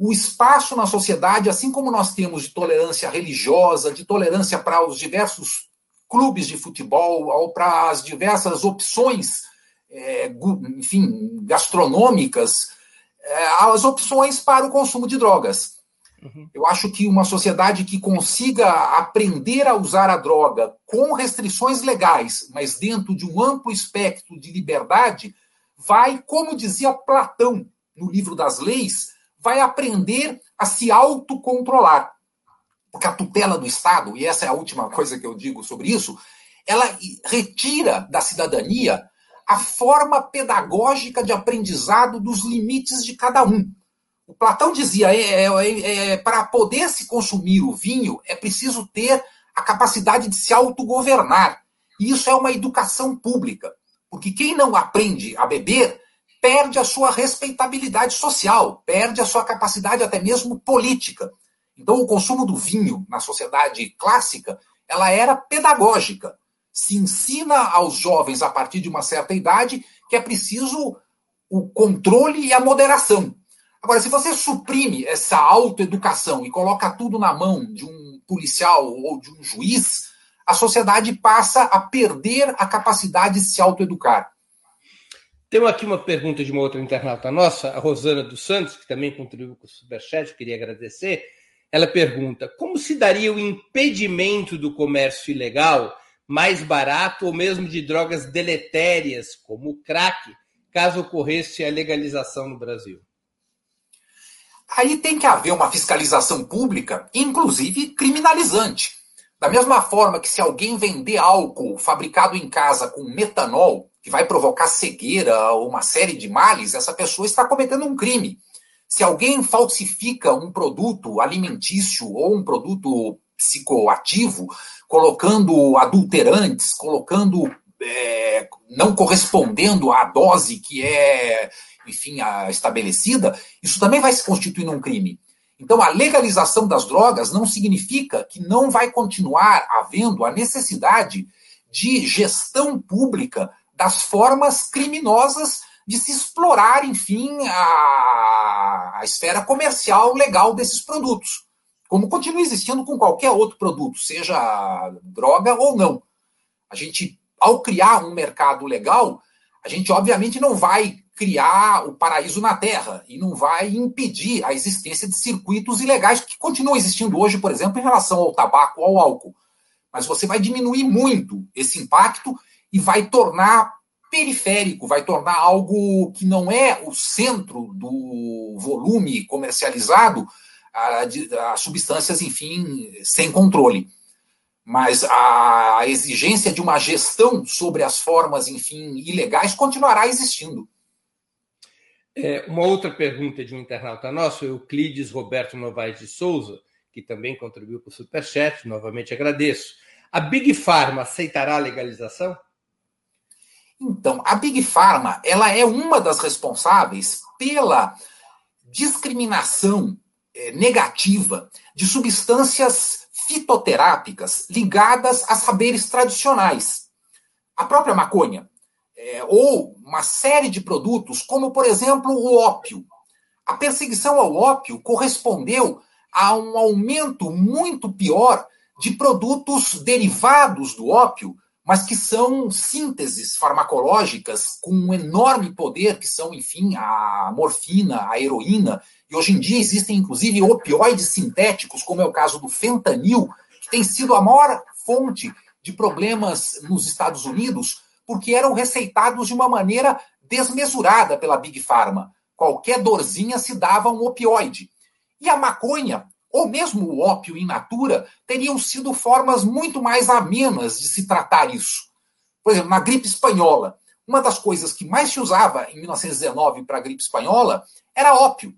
o espaço na sociedade, assim como nós temos de tolerância religiosa, de tolerância para os diversos clubes de futebol, ou para as diversas opções, é, enfim, gastronômicas, é, as opções para o consumo de drogas. Uhum. Eu acho que uma sociedade que consiga aprender a usar a droga com restrições legais, mas dentro de um amplo espectro de liberdade, vai, como dizia Platão no livro das leis, vai aprender a se autocontrolar. Porque a tutela do Estado, e essa é a última coisa que eu digo sobre isso, ela retira da cidadania a forma pedagógica de aprendizado dos limites de cada um. O Platão dizia: é, é, é, é para poder se consumir o vinho, é preciso ter a capacidade de se autogovernar. E isso é uma educação pública. Porque quem não aprende a beber perde a sua respeitabilidade social, perde a sua capacidade até mesmo política. Então, o consumo do vinho na sociedade clássica, ela era pedagógica. Se ensina aos jovens a partir de uma certa idade que é preciso o controle e a moderação. Agora, se você suprime essa autoeducação e coloca tudo na mão de um policial ou de um juiz, a sociedade passa a perder a capacidade de se autoeducar. Tem aqui uma pergunta de uma outra internauta nossa, a Rosana dos Santos, que também contribuiu com o Superchat, queria agradecer. Ela pergunta: como se daria o impedimento do comércio ilegal mais barato ou mesmo de drogas deletérias, como o crack, caso ocorresse a legalização no Brasil? Aí tem que haver uma fiscalização pública, inclusive criminalizante. Da mesma forma que se alguém vender álcool fabricado em casa com metanol, que vai provocar cegueira ou uma série de males, essa pessoa está cometendo um crime. Se alguém falsifica um produto alimentício ou um produto psicoativo, colocando adulterantes, colocando é, não correspondendo à dose que é, enfim, a estabelecida, isso também vai se constituir num crime. Então, a legalização das drogas não significa que não vai continuar havendo a necessidade de gestão pública das formas criminosas de se explorar, enfim, a, a esfera comercial legal desses produtos. Como continua existindo com qualquer outro produto, seja droga ou não. A gente ao criar um mercado legal, a gente obviamente não vai criar o paraíso na Terra e não vai impedir a existência de circuitos ilegais que continuam existindo hoje, por exemplo, em relação ao tabaco ou ao álcool. Mas você vai diminuir muito esse impacto e vai tornar periférico, vai tornar algo que não é o centro do volume comercializado a, a substâncias, enfim, sem controle mas a exigência de uma gestão sobre as formas, enfim, ilegais continuará existindo. É, uma outra pergunta de um internauta nosso, Euclides Roberto Novaes de Souza, que também contribuiu para o Superchat, novamente agradeço. A Big Pharma aceitará a legalização? Então, a Big Pharma ela é uma das responsáveis pela discriminação é, negativa de substâncias fitoterápicas ligadas a saberes tradicionais. A própria maconha, é, ou uma série de produtos, como, por exemplo, o ópio. A perseguição ao ópio correspondeu a um aumento muito pior de produtos derivados do ópio, mas que são sínteses farmacológicas com um enorme poder, que são, enfim, a morfina, a heroína e hoje em dia existem, inclusive, opioides sintéticos, como é o caso do fentanil, que tem sido a maior fonte de problemas nos Estados Unidos, porque eram receitados de uma maneira desmesurada pela Big Pharma. Qualquer dorzinha se dava um opioide. E a maconha, ou mesmo o ópio in natura, teriam sido formas muito mais amenas de se tratar isso. Por exemplo, na gripe espanhola, uma das coisas que mais se usava em 1919 para a gripe espanhola era ópio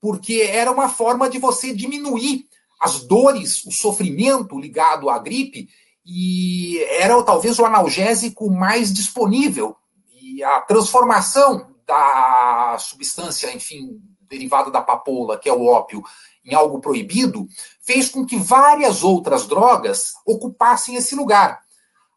porque era uma forma de você diminuir as dores, o sofrimento ligado à gripe, e era talvez o analgésico mais disponível. E a transformação da substância, enfim, derivada da papoula, que é o ópio, em algo proibido, fez com que várias outras drogas ocupassem esse lugar.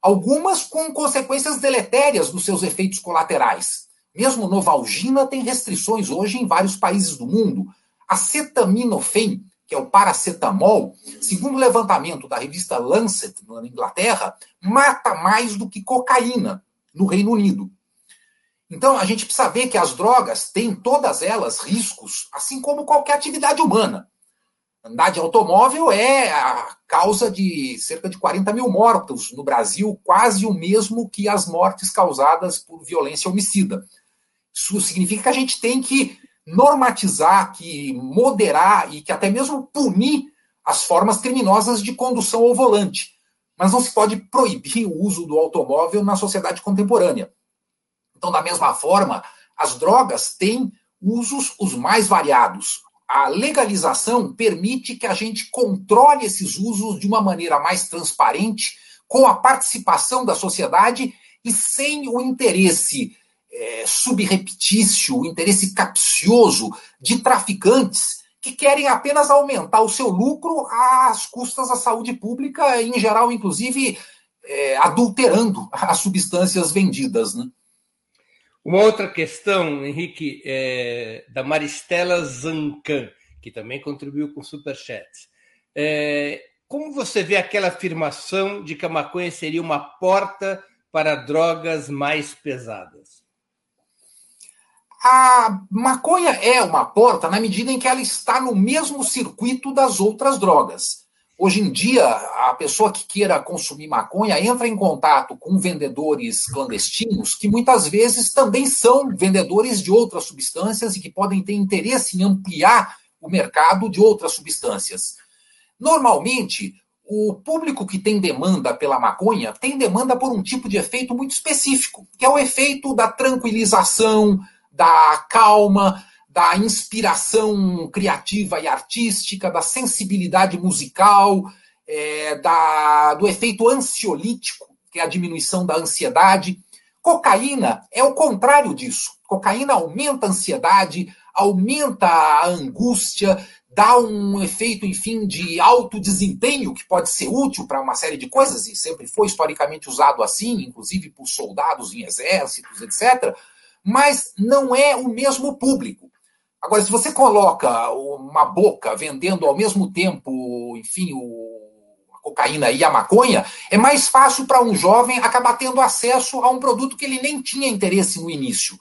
Algumas com consequências deletérias nos seus efeitos colaterais. Mesmo Novalgina tem restrições hoje em vários países do mundo. Acetaminofém, que é o paracetamol, segundo o levantamento da revista Lancet, na Inglaterra, mata mais do que cocaína no Reino Unido. Então, a gente precisa ver que as drogas têm todas elas riscos, assim como qualquer atividade humana. Andar de automóvel é a causa de cerca de 40 mil mortos no Brasil, quase o mesmo que as mortes causadas por violência homicida. Isso significa que a gente tem que normatizar, que moderar e que até mesmo punir as formas criminosas de condução ao volante. Mas não se pode proibir o uso do automóvel na sociedade contemporânea. Então, da mesma forma, as drogas têm usos os mais variados. A legalização permite que a gente controle esses usos de uma maneira mais transparente, com a participação da sociedade e sem o interesse é, subreptício, o interesse capcioso de traficantes que querem apenas aumentar o seu lucro às custas da saúde pública, em geral, inclusive, é, adulterando as substâncias vendidas. Né? Uma outra questão, Henrique, é da Maristela Zancan, que também contribuiu com o Superchat. É, como você vê aquela afirmação de que a maconha seria uma porta para drogas mais pesadas? A maconha é uma porta na medida em que ela está no mesmo circuito das outras drogas. Hoje em dia, a pessoa que queira consumir maconha entra em contato com vendedores clandestinos que muitas vezes também são vendedores de outras substâncias e que podem ter interesse em ampliar o mercado de outras substâncias. Normalmente, o público que tem demanda pela maconha tem demanda por um tipo de efeito muito específico, que é o efeito da tranquilização, da calma, da inspiração criativa e artística, da sensibilidade musical, é, da, do efeito ansiolítico, que é a diminuição da ansiedade. Cocaína é o contrário disso. Cocaína aumenta a ansiedade, aumenta a angústia, dá um efeito, enfim, de alto desempenho que pode ser útil para uma série de coisas e sempre foi historicamente usado assim, inclusive por soldados em exércitos, etc. Mas não é o mesmo público. Agora, se você coloca uma boca vendendo ao mesmo tempo, enfim, a cocaína e a maconha, é mais fácil para um jovem acabar tendo acesso a um produto que ele nem tinha interesse no início.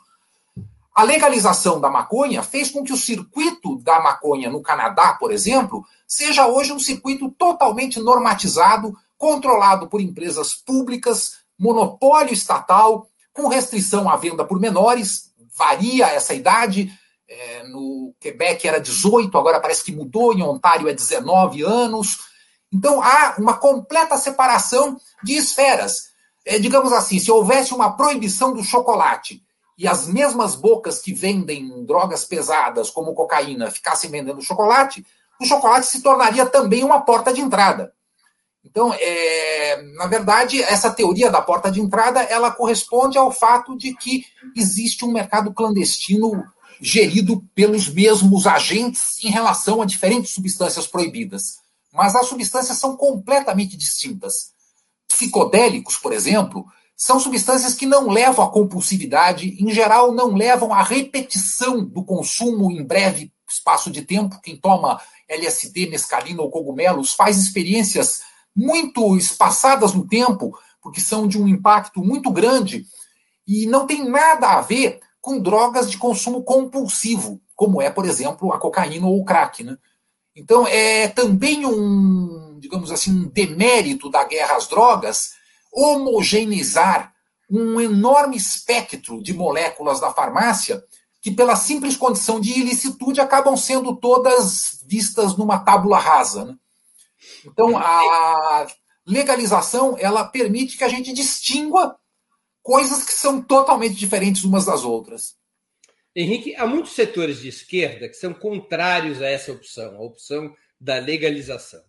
A legalização da maconha fez com que o circuito da maconha no Canadá, por exemplo, seja hoje um circuito totalmente normatizado, controlado por empresas públicas, monopólio estatal, com restrição à venda por menores, varia essa idade. É, no Quebec era 18, agora parece que mudou, em Ontário é 19 anos. Então há uma completa separação de esferas. É, digamos assim, se houvesse uma proibição do chocolate e as mesmas bocas que vendem drogas pesadas, como cocaína, ficassem vendendo chocolate, o chocolate se tornaria também uma porta de entrada. Então, é, na verdade, essa teoria da porta de entrada, ela corresponde ao fato de que existe um mercado clandestino gerido pelos mesmos agentes em relação a diferentes substâncias proibidas. Mas as substâncias são completamente distintas. Psicodélicos, por exemplo, são substâncias que não levam à compulsividade, em geral, não levam à repetição do consumo em breve espaço de tempo. Quem toma LSD, mescalina ou cogumelos faz experiências muito espaçadas no tempo, porque são de um impacto muito grande e não tem nada a ver com drogas de consumo compulsivo, como é, por exemplo, a cocaína ou o crack. Né? Então, é também um, digamos assim, um demérito da guerra às drogas homogeneizar um enorme espectro de moléculas da farmácia que, pela simples condição de ilicitude, acabam sendo todas vistas numa tábula rasa. Né? Então, a legalização ela permite que a gente distingua coisas que são totalmente diferentes umas das outras. Henrique, há muitos setores de esquerda que são contrários a essa opção, a opção da legalização.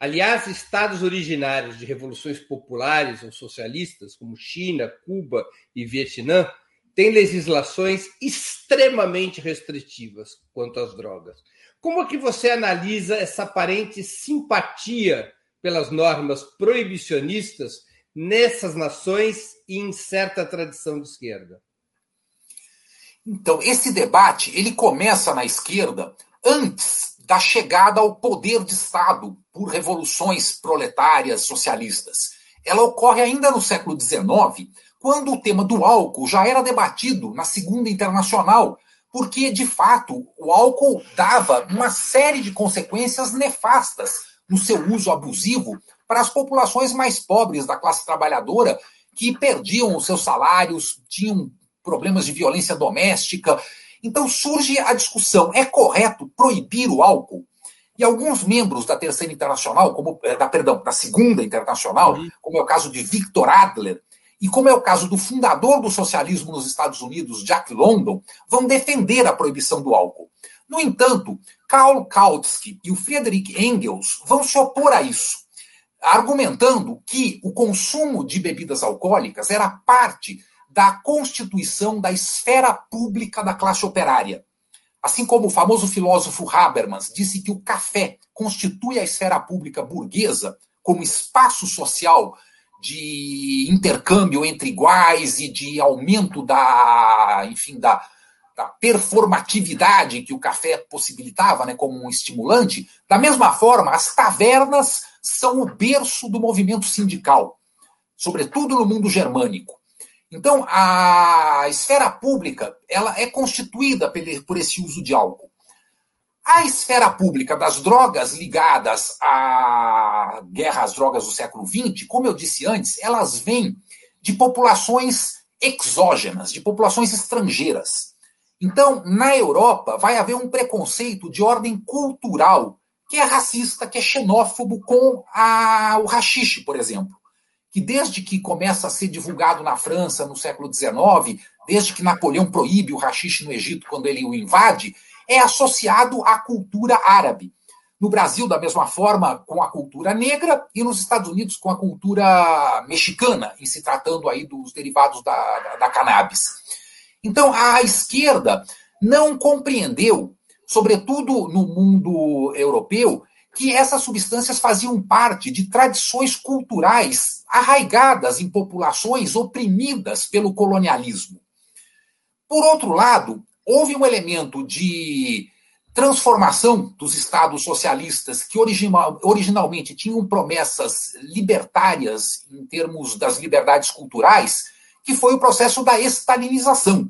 Aliás, estados originários de revoluções populares ou socialistas, como China, Cuba e Vietnã, têm legislações extremamente restritivas quanto às drogas. Como é que você analisa essa aparente simpatia pelas normas proibicionistas nessas nações e em certa tradição de esquerda? Então, esse debate ele começa na esquerda antes da chegada ao poder de Estado por revoluções proletárias socialistas. Ela ocorre ainda no século XIX, quando o tema do álcool já era debatido na Segunda Internacional, porque, de fato, o álcool dava uma série de consequências nefastas no seu uso abusivo para as populações mais pobres da classe trabalhadora, que perdiam os seus salários, tinham problemas de violência doméstica então surge a discussão: é correto proibir o álcool? E alguns membros da Terceira Internacional, como eh, da perdão, da Segunda Internacional, uhum. como é o caso de Victor Adler, e como é o caso do fundador do socialismo nos Estados Unidos, Jack London, vão defender a proibição do álcool. No entanto, Karl Kautsky e o Friedrich Engels vão se opor a isso, argumentando que o consumo de bebidas alcoólicas era parte da constituição da esfera pública da classe operária. Assim como o famoso filósofo Habermas disse que o café constitui a esfera pública burguesa como espaço social de intercâmbio entre iguais e de aumento da, enfim, da, da performatividade que o café possibilitava, né, como um estimulante, da mesma forma, as tavernas são o berço do movimento sindical, sobretudo no mundo germânico. Então, a esfera pública ela é constituída por esse uso de álcool. A esfera pública das drogas ligadas à guerra às drogas do século XX, como eu disse antes, elas vêm de populações exógenas, de populações estrangeiras. Então, na Europa, vai haver um preconceito de ordem cultural, que é racista, que é xenófobo com a, o rachixe, por exemplo. Que desde que começa a ser divulgado na França no século XIX, desde que Napoleão proíbe o rachixe no Egito quando ele o invade, é associado à cultura árabe. No Brasil, da mesma forma, com a cultura negra, e nos Estados Unidos, com a cultura mexicana, em se tratando aí dos derivados da, da, da cannabis. Então, a esquerda não compreendeu, sobretudo no mundo europeu, que essas substâncias faziam parte de tradições culturais arraigadas em populações oprimidas pelo colonialismo. Por outro lado, houve um elemento de transformação dos estados socialistas que original, originalmente tinham promessas libertárias em termos das liberdades culturais, que foi o processo da estalinização.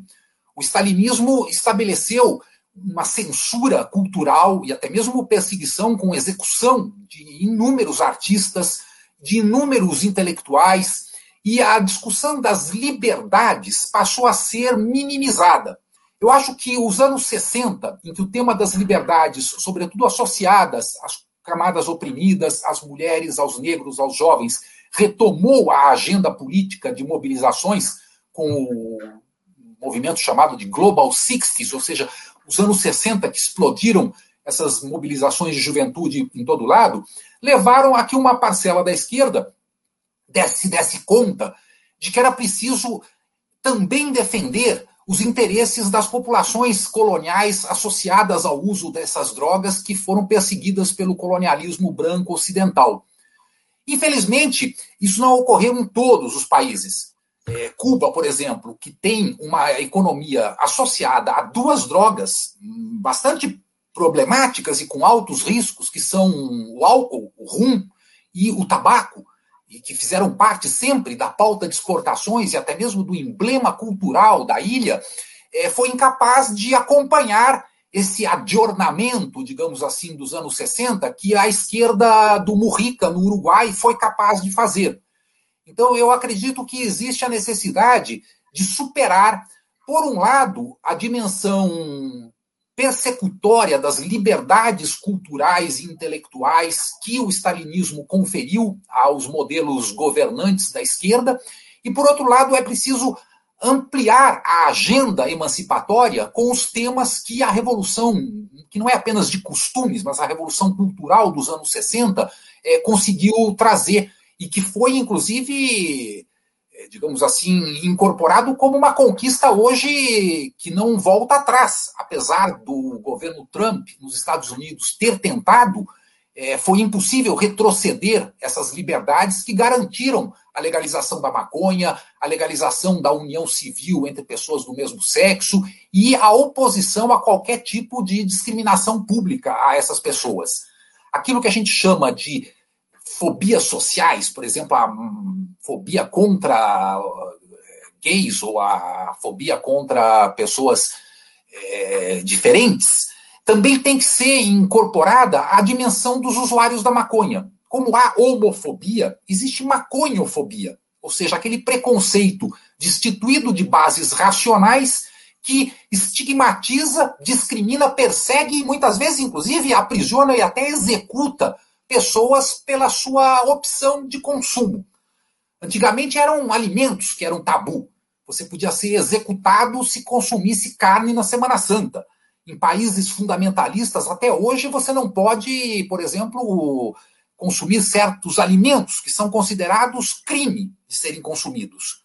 O stalinismo estabeleceu uma censura cultural e até mesmo perseguição com execução de inúmeros artistas, de inúmeros intelectuais, e a discussão das liberdades passou a ser minimizada. Eu acho que os anos 60, em que o tema das liberdades, sobretudo associadas às camadas oprimidas, às mulheres, aos negros, aos jovens, retomou a agenda política de mobilizações com o movimento chamado de Global Sixties, ou seja, os anos 60 que explodiram essas mobilizações de juventude em todo lado, levaram a que uma parcela da esquerda desse, desse conta de que era preciso também defender os interesses das populações coloniais associadas ao uso dessas drogas que foram perseguidas pelo colonialismo branco ocidental. Infelizmente, isso não ocorreu em todos os países. É, Cuba, por exemplo, que tem uma economia associada a duas drogas hum, bastante problemáticas e com altos riscos, que são o álcool, o rum e o tabaco, e que fizeram parte sempre da pauta de exportações e até mesmo do emblema cultural da ilha, é, foi incapaz de acompanhar esse adornamento, digamos assim, dos anos 60, que a esquerda do Murrica, no Uruguai, foi capaz de fazer. Então, eu acredito que existe a necessidade de superar, por um lado, a dimensão persecutória das liberdades culturais e intelectuais que o stalinismo conferiu aos modelos governantes da esquerda, e, por outro lado, é preciso ampliar a agenda emancipatória com os temas que a revolução, que não é apenas de costumes, mas a revolução cultural dos anos 60, é, conseguiu trazer, e que foi, inclusive, é, digamos assim, incorporado como uma conquista hoje que não volta atrás. Apesar do governo Trump nos Estados Unidos ter tentado, é, foi impossível retroceder essas liberdades que garantiram a legalização da maconha, a legalização da união civil entre pessoas do mesmo sexo e a oposição a qualquer tipo de discriminação pública a essas pessoas. Aquilo que a gente chama de fobias sociais, por exemplo, a fobia contra eh, gays ou a fobia contra pessoas é, diferentes, também tem que ser incorporada a dimensão dos usuários da maconha. Como há homofobia, existe maconhofobia, ou seja, aquele preconceito destituído de bases racionais que estigmatiza, discrimina, persegue e muitas vezes, inclusive, aprisiona e até executa pessoas pela sua opção de consumo. Antigamente eram alimentos que eram tabu. Você podia ser executado se consumisse carne na Semana Santa. Em países fundamentalistas, até hoje, você não pode, por exemplo, consumir certos alimentos que são considerados crime de serem consumidos.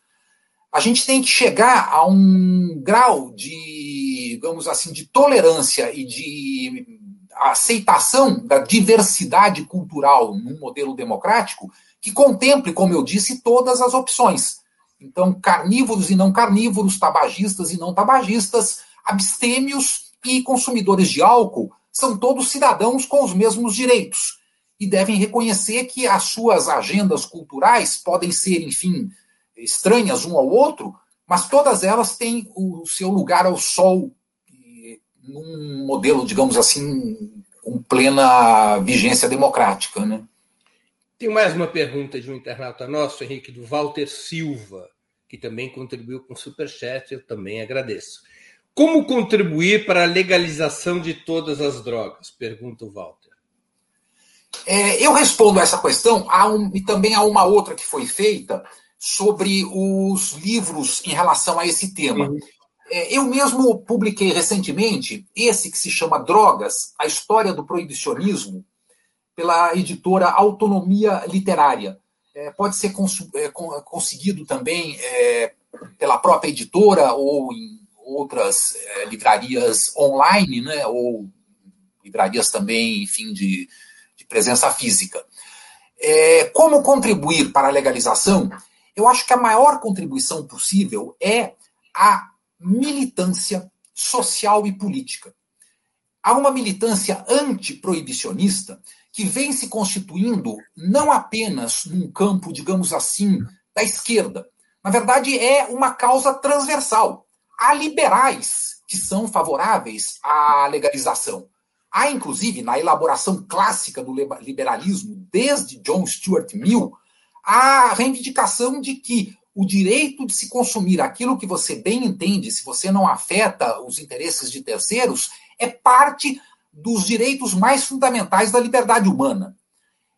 A gente tem que chegar a um grau de, digamos assim, de tolerância e de a aceitação da diversidade cultural num modelo democrático que contemple, como eu disse, todas as opções. Então, carnívoros e não carnívoros, tabagistas e não tabagistas, abstêmios e consumidores de álcool são todos cidadãos com os mesmos direitos e devem reconhecer que as suas agendas culturais podem ser, enfim, estranhas um ao outro, mas todas elas têm o seu lugar ao sol num modelo, digamos assim, com plena vigência democrática. Né? Tem mais uma pergunta de um internauta nosso, Henrique, do Walter Silva, que também contribuiu com o Superchat, eu também agradeço. Como contribuir para a legalização de todas as drogas? Pergunta o Walter. É, eu respondo essa questão um, e também a uma outra que foi feita sobre os livros em relação a esse tema. Uhum. É, eu mesmo publiquei recentemente esse que se chama Drogas, a história do proibicionismo, pela editora Autonomia Literária. É, pode ser cons é, conseguido também é, pela própria editora ou em outras é, livrarias online, né, ou livrarias também, enfim, de, de presença física. É, como contribuir para a legalização? Eu acho que a maior contribuição possível é a militância social e política. Há uma militância antiproibicionista que vem se constituindo não apenas num campo, digamos assim, da esquerda. Na verdade, é uma causa transversal. Há liberais que são favoráveis à legalização. Há, inclusive, na elaboração clássica do liberalismo, desde John Stuart Mill, a reivindicação de que o direito de se consumir aquilo que você bem entende, se você não afeta os interesses de terceiros, é parte dos direitos mais fundamentais da liberdade humana.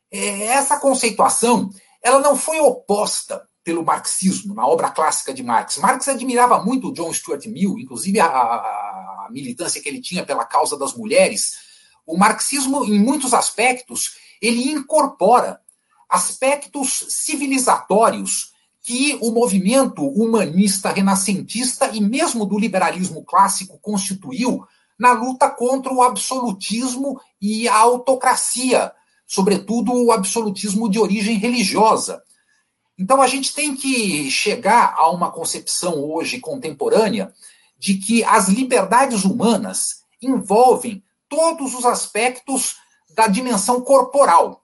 É, essa conceituação ela não foi oposta pelo marxismo, na obra clássica de Marx. Marx admirava muito John Stuart Mill, inclusive a, a, militância que ele tinha pela causa das mulheres. O marxismo, em muitos aspectos, ele incorpora aspectos civilizatórios que o movimento humanista renascentista e mesmo do liberalismo clássico constituiu na luta contra o absolutismo e a autocracia, sobretudo o absolutismo de origem religiosa. Então a gente tem que chegar a uma concepção hoje contemporânea de que as liberdades humanas envolvem todos os aspectos da dimensão corporal.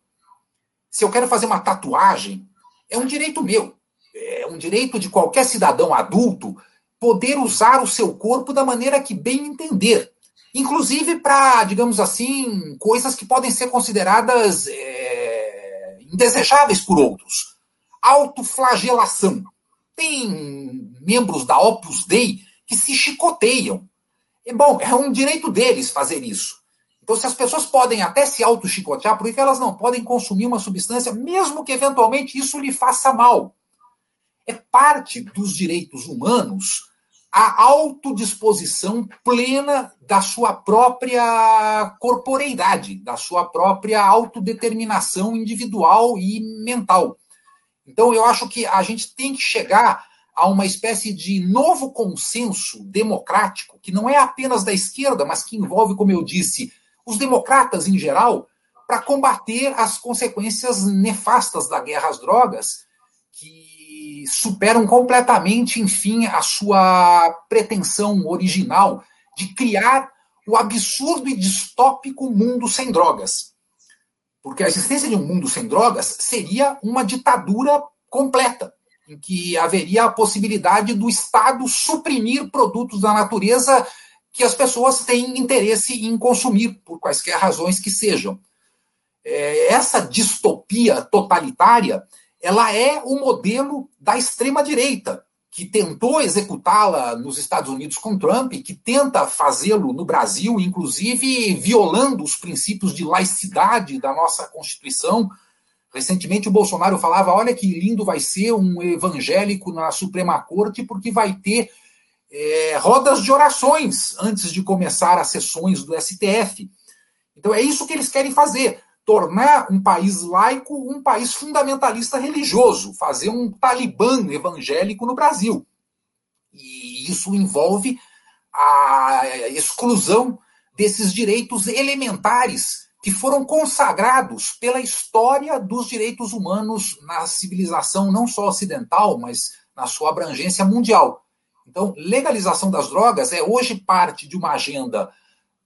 Se eu quero fazer uma tatuagem, é um direito meu um direito de qualquer cidadão adulto poder usar o seu corpo da maneira que bem entender. Inclusive para, digamos assim, coisas que podem ser consideradas é, indesejáveis por outros. Autoflagelação. Tem membros da Opus Dei que se chicoteiam. E, bom, é um direito deles fazer isso. Então, se as pessoas podem até se auto-chicotear, por que elas não podem consumir uma substância, mesmo que eventualmente isso lhe faça mal? É parte dos direitos humanos a autodisposição plena da sua própria corporeidade, da sua própria autodeterminação individual e mental. Então, eu acho que a gente tem que chegar a uma espécie de novo consenso democrático, que não é apenas da esquerda, mas que envolve, como eu disse, os democratas em geral, para combater as consequências nefastas da guerra às drogas, que superam completamente, enfim, a sua pretensão original de criar o absurdo e distópico mundo sem drogas. Porque a existência de um mundo sem drogas seria uma ditadura completa, em que haveria a possibilidade do Estado suprimir produtos da natureza que as pessoas têm interesse em consumir, por quaisquer razões que sejam. É, essa distopia totalitária ela é o modelo da extrema-direita, que tentou executá-la nos Estados Unidos com Trump, que tenta fazê-lo no Brasil, inclusive violando os princípios de laicidade da nossa Constituição. Recentemente o Bolsonaro falava: olha que lindo vai ser um evangélico na Suprema Corte, porque vai ter é, rodas de orações antes de começar as sessões do STF. Então é isso que eles querem fazer tornar um país laico um país fundamentalista religioso, fazer um talibã evangélico no Brasil. E isso envolve a exclusão desses direitos elementares que foram consagrados pela história dos direitos humanos na civilização não só ocidental, mas na sua abrangência mundial. Então, legalização das drogas é hoje parte de uma agenda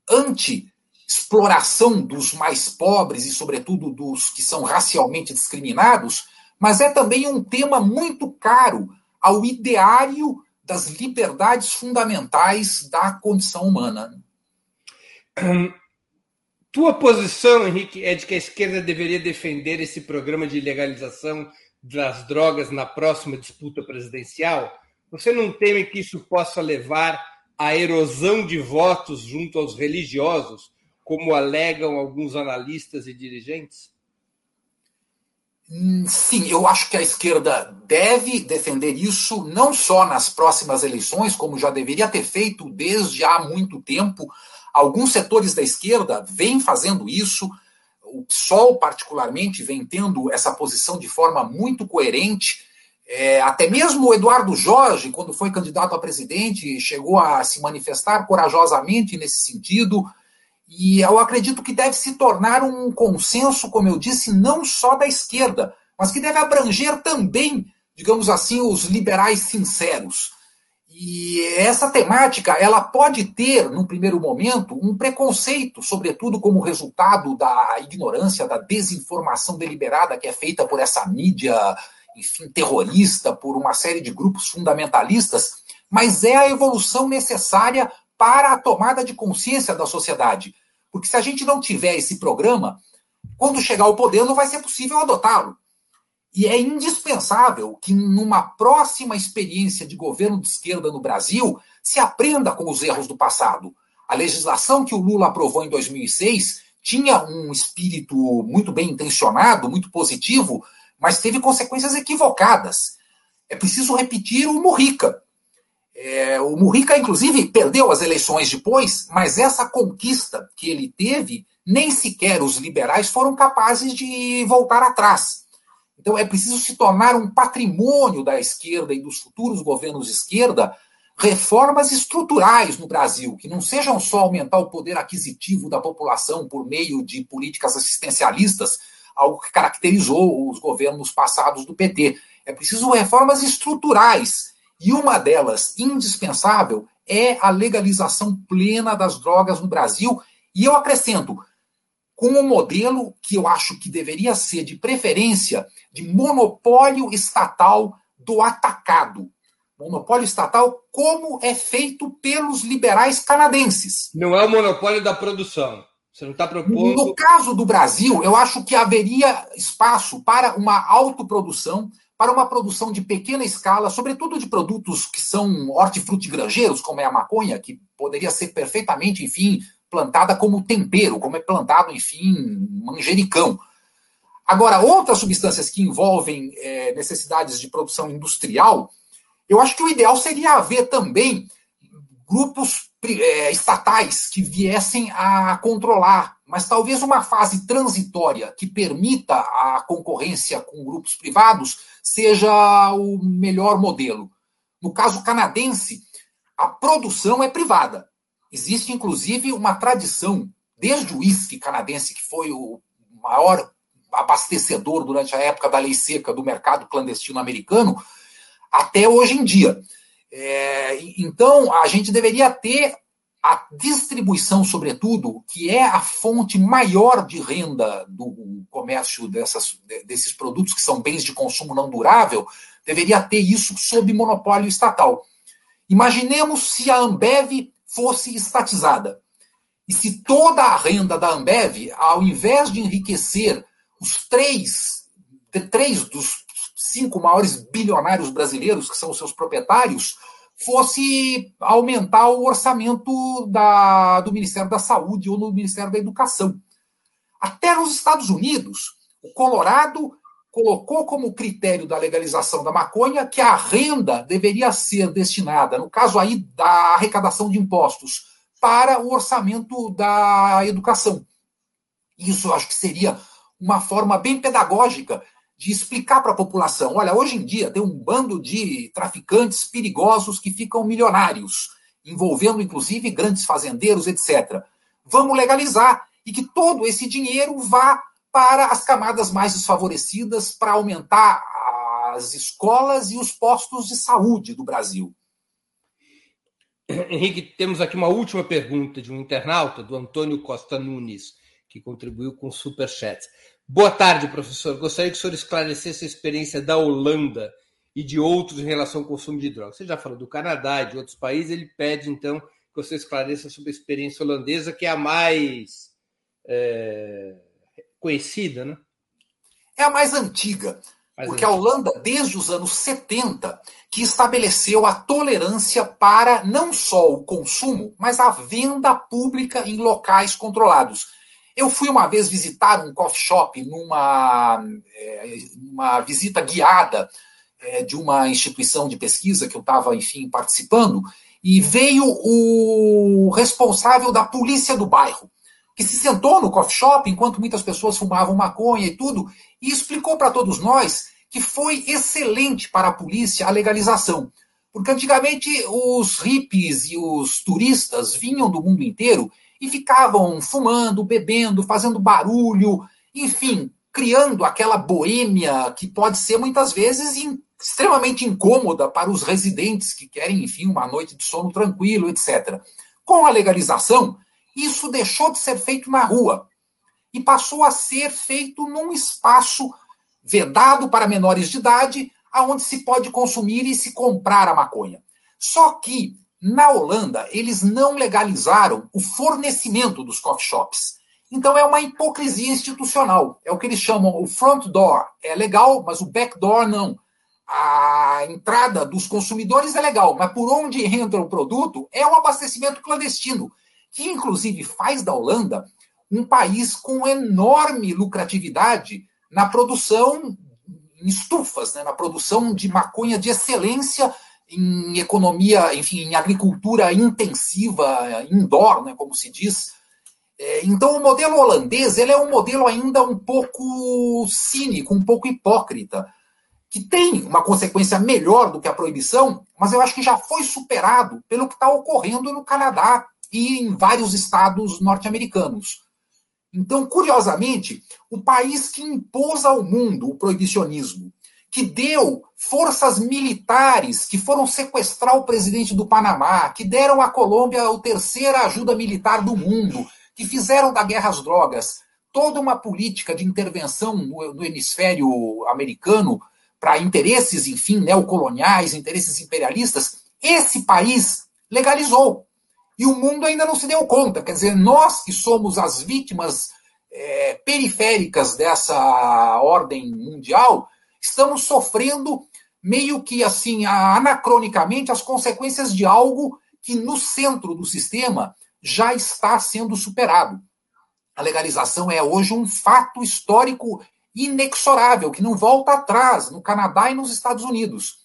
anti exploração dos mais pobres e, sobretudo, dos que são racialmente discriminados, mas é também um tema muito caro ao ideário das liberdades fundamentais da condição humana. Tua posição, Henrique, é de que a esquerda deveria defender esse programa de legalização das drogas na próxima disputa presidencial? Você não teme que isso possa levar a erosão de votos junto aos religiosos, como alegam alguns analistas e dirigentes? Hum, sim, eu acho que a esquerda deve defender isso, não só nas próximas eleições, como já deveria ter feito desde há muito tempo. Alguns setores da esquerda vêm fazendo isso, o PSOL, particularmente, vem tendo essa posição de forma muito coerente. É, até mesmo o Eduardo Jorge, quando foi candidato a presidente, chegou a se manifestar corajosamente nesse sentido. E eu acredito que deve se tornar um consenso, como eu disse, não só da esquerda, mas que deve abranger também, digamos assim, os liberais sinceros. E essa temática, ela pode ter, num primeiro momento, um preconceito, sobretudo como resultado da ignorância, da desinformação deliberada que é feita por essa mídia, enfim, terrorista, por uma série de grupos fundamentalistas, mas é a evolução necessária para a tomada de consciência da sociedade. Porque se a gente não tiver esse programa, quando chegar ao poder não vai ser possível adotá-lo. E é indispensável que, numa próxima experiência de governo de esquerda no Brasil, se aprenda com os erros do passado. A legislação que o Lula aprovou em 2006 tinha um espírito muito bem intencionado, muito positivo, mas teve consequências equivocadas. É preciso repetir o Murrica. É, o Murrica, inclusive, perdeu as eleições depois, mas essa conquista que ele teve, nem sequer os liberais foram capazes de voltar atrás. Então é preciso se tornar um patrimônio da esquerda e dos futuros governos de esquerda reformas estruturais no Brasil, que não sejam só aumentar o poder aquisitivo da população por meio de políticas assistencialistas, algo que caracterizou os governos passados do PT. É preciso reformas estruturais e uma delas, indispensável, é a legalização plena das drogas no Brasil. E eu acrescento, com um modelo que eu acho que deveria ser de preferência de monopólio estatal do atacado. Monopólio estatal, como é feito pelos liberais canadenses. Não é o monopólio da produção. Você não está propondo. No caso do Brasil, eu acho que haveria espaço para uma autoprodução para uma produção de pequena escala, sobretudo de produtos que são hortifrutigranjeiros, como é a maconha, que poderia ser perfeitamente, enfim, plantada como tempero, como é plantado, enfim, manjericão. Agora, outras substâncias que envolvem é, necessidades de produção industrial, eu acho que o ideal seria haver também grupos é, estatais que viessem a controlar, mas talvez uma fase transitória que permita a concorrência com grupos privados seja o melhor modelo. No caso canadense, a produção é privada. Existe, inclusive, uma tradição, desde o uísque canadense, que foi o maior abastecedor durante a época da lei seca do mercado clandestino americano, até hoje em dia. É, então, a gente deveria ter a distribuição, sobretudo, que é a fonte maior de renda do comércio dessas, desses produtos que são bens de consumo não durável, deveria ter isso sob monopólio estatal. Imaginemos se a Ambev fosse estatizada. E se toda a renda da Ambev, ao invés de enriquecer os três, três dos cinco maiores bilionários brasileiros, que são os seus proprietários, fosse aumentar o orçamento da, do Ministério da Saúde ou no Ministério da Educação. Até nos Estados Unidos, o Colorado colocou como critério da legalização da maconha que a renda deveria ser destinada, no caso aí da arrecadação de impostos, para o orçamento da educação. Isso acho que seria uma forma bem pedagógica de explicar para a população: olha, hoje em dia tem um bando de traficantes perigosos que ficam milionários, envolvendo inclusive grandes fazendeiros, etc. Vamos legalizar e que todo esse dinheiro vá para as camadas mais desfavorecidas para aumentar as escolas e os postos de saúde do Brasil. Henrique, temos aqui uma última pergunta de um internauta, do Antônio Costa Nunes, que contribuiu com o Superchat. Boa tarde, professor. Gostaria que o senhor esclarecesse a experiência da Holanda e de outros em relação ao consumo de drogas. Você já falou do Canadá e de outros países, ele pede, então, que você esclareça sobre a experiência holandesa, que é a mais é, conhecida, né? É a mais antiga. Porque a Holanda, desde os anos 70, que estabeleceu a tolerância para não só o consumo, mas a venda pública em locais controlados. Eu fui uma vez visitar um coffee shop numa é, uma visita guiada é, de uma instituição de pesquisa que eu estava, enfim, participando, e veio o responsável da polícia do bairro, que se sentou no coffee shop enquanto muitas pessoas fumavam maconha e tudo, e explicou para todos nós que foi excelente para a polícia a legalização. Porque antigamente os hippies e os turistas vinham do mundo inteiro e ficavam fumando, bebendo, fazendo barulho, enfim, criando aquela boêmia que pode ser muitas vezes extremamente incômoda para os residentes que querem, enfim, uma noite de sono tranquilo, etc. Com a legalização, isso deixou de ser feito na rua e passou a ser feito num espaço vedado para menores de idade, aonde se pode consumir e se comprar a maconha. Só que na Holanda eles não legalizaram o fornecimento dos coffee shops. Então é uma hipocrisia institucional. É o que eles chamam o front door. É legal, mas o back door não. A entrada dos consumidores é legal, mas por onde entra o produto é o abastecimento clandestino, que inclusive faz da Holanda um país com enorme lucratividade na produção em estufas, né, na produção de maconha de excelência em economia, enfim, em agricultura intensiva, indoor, né, como se diz. É, então, o modelo holandês ele é um modelo ainda um pouco cínico, um pouco hipócrita, que tem uma consequência melhor do que a proibição, mas eu acho que já foi superado pelo que está ocorrendo no Canadá e em vários estados norte-americanos. Então, curiosamente, o país que impôs ao mundo o proibicionismo, que deu forças militares que foram sequestrar o presidente do Panamá, que deram à Colômbia a terceira ajuda militar do mundo, que fizeram da guerra às drogas toda uma política de intervenção no, no hemisfério americano para interesses, enfim, neocoloniais, interesses imperialistas, esse país legalizou e o mundo ainda não se deu conta. Quer dizer, nós que somos as vítimas é, periféricas dessa ordem mundial, estamos sofrendo meio que assim, anacronicamente, as consequências de algo que no centro do sistema já está sendo superado. A legalização é hoje um fato histórico inexorável, que não volta atrás no Canadá e nos Estados Unidos.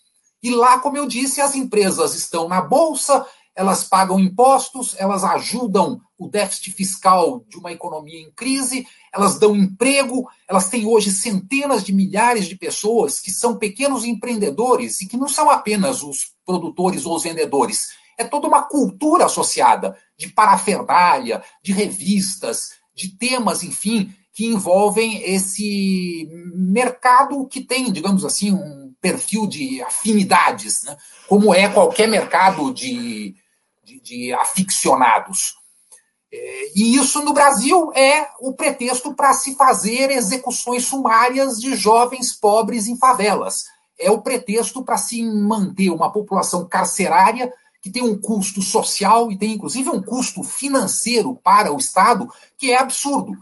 E lá, como eu disse, as empresas estão na bolsa, elas pagam impostos, elas ajudam o déficit fiscal de uma economia em crise, elas dão emprego, elas têm hoje centenas de milhares de pessoas que são pequenos empreendedores e que não são apenas os produtores ou os vendedores. É toda uma cultura associada de parafernália, de revistas, de temas, enfim, que envolvem esse mercado que tem, digamos assim, um perfil de afinidades, né? como é qualquer mercado de, de, de aficionados. E isso no Brasil é o pretexto para se fazer execuções sumárias de jovens pobres em favelas. É o pretexto para se manter uma população carcerária que tem um custo social e tem inclusive um custo financeiro para o Estado que é absurdo.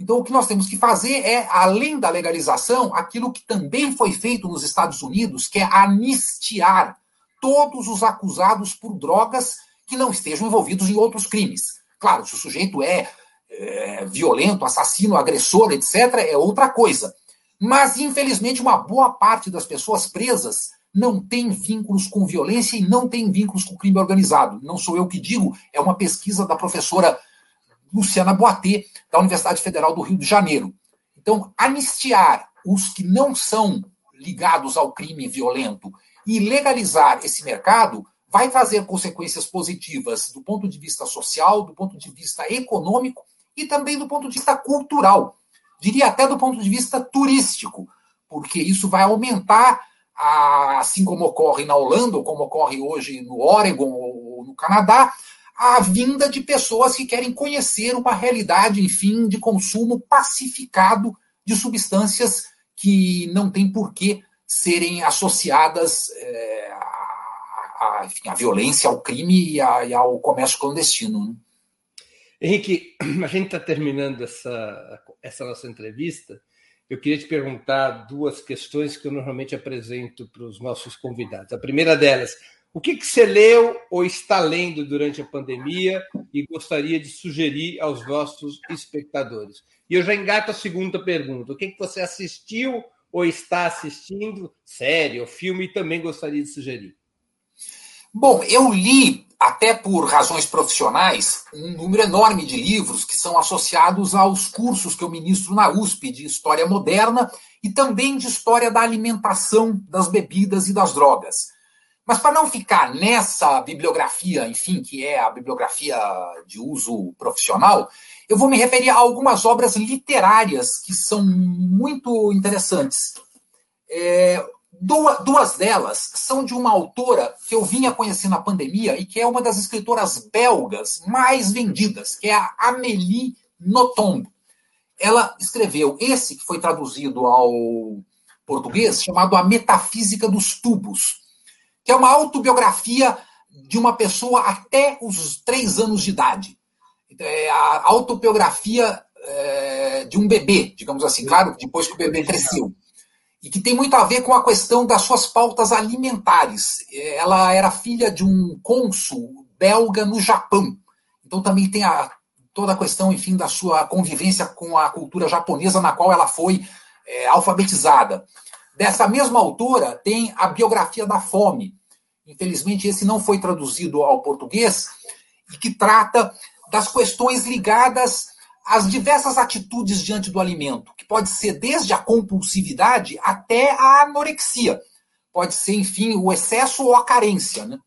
Então, o que nós temos que fazer é, além da legalização, aquilo que também foi feito nos Estados Unidos, que é anistiar todos os acusados por drogas que não estejam envolvidos em outros crimes. Claro, se o sujeito é, é violento, assassino, agressor, etc., é outra coisa. Mas, infelizmente, uma boa parte das pessoas presas não tem vínculos com violência e não tem vínculos com crime organizado. Não sou eu que digo, é uma pesquisa da professora Luciana Boatê, da Universidade Federal do Rio de Janeiro. Então, anistiar os que não são ligados ao crime violento e legalizar esse mercado vai trazer consequências positivas do ponto de vista social, do ponto de vista econômico e também do ponto de vista cultural. Diria até do ponto de vista turístico, porque isso vai aumentar, assim como ocorre na Holanda, ou como ocorre hoje no Oregon ou no Canadá, a vinda de pessoas que querem conhecer uma realidade, enfim, de consumo pacificado de substâncias que não tem por que serem associadas é, à, enfim, à, violência, ao crime e, a, e ao comércio clandestino. Né? Henrique, <clears throat> a gente está terminando essa, essa nossa entrevista. eu queria te perguntar duas questões que eu normalmente apresento para os nossos convidados. A primeira delas, o que, que você leu ou está lendo durante a pandemia e gostaria de sugerir aos nossos espectadores? E eu já engato a segunda pergunta: o que, que você assistiu ou está assistindo, série ou filme, e também gostaria de sugerir? Bom, eu li, até por razões profissionais, um número enorme de livros que são associados aos cursos que eu ministro na USP de História Moderna e também de História da Alimentação, das Bebidas e das Drogas. Mas para não ficar nessa bibliografia, enfim, que é a bibliografia de uso profissional, eu vou me referir a algumas obras literárias que são muito interessantes. É, duas, delas são de uma autora que eu vinha conhecer na pandemia e que é uma das escritoras belgas mais vendidas, que é a Amélie Nothomb. Ela escreveu esse que foi traduzido ao português, chamado A Metafísica dos Tubos que é uma autobiografia de uma pessoa até os três anos de idade. É a autobiografia é, de um bebê, digamos assim, claro, depois que o bebê cresceu. E que tem muito a ver com a questão das suas pautas alimentares. Ela era filha de um cônsul belga no Japão. Então também tem a, toda a questão, enfim, da sua convivência com a cultura japonesa na qual ela foi é, alfabetizada. Dessa mesma autora tem a biografia da fome. Infelizmente, esse não foi traduzido ao português, e que trata das questões ligadas às diversas atitudes diante do alimento, que pode ser desde a compulsividade até a anorexia. Pode ser, enfim, o excesso ou a carência. Né?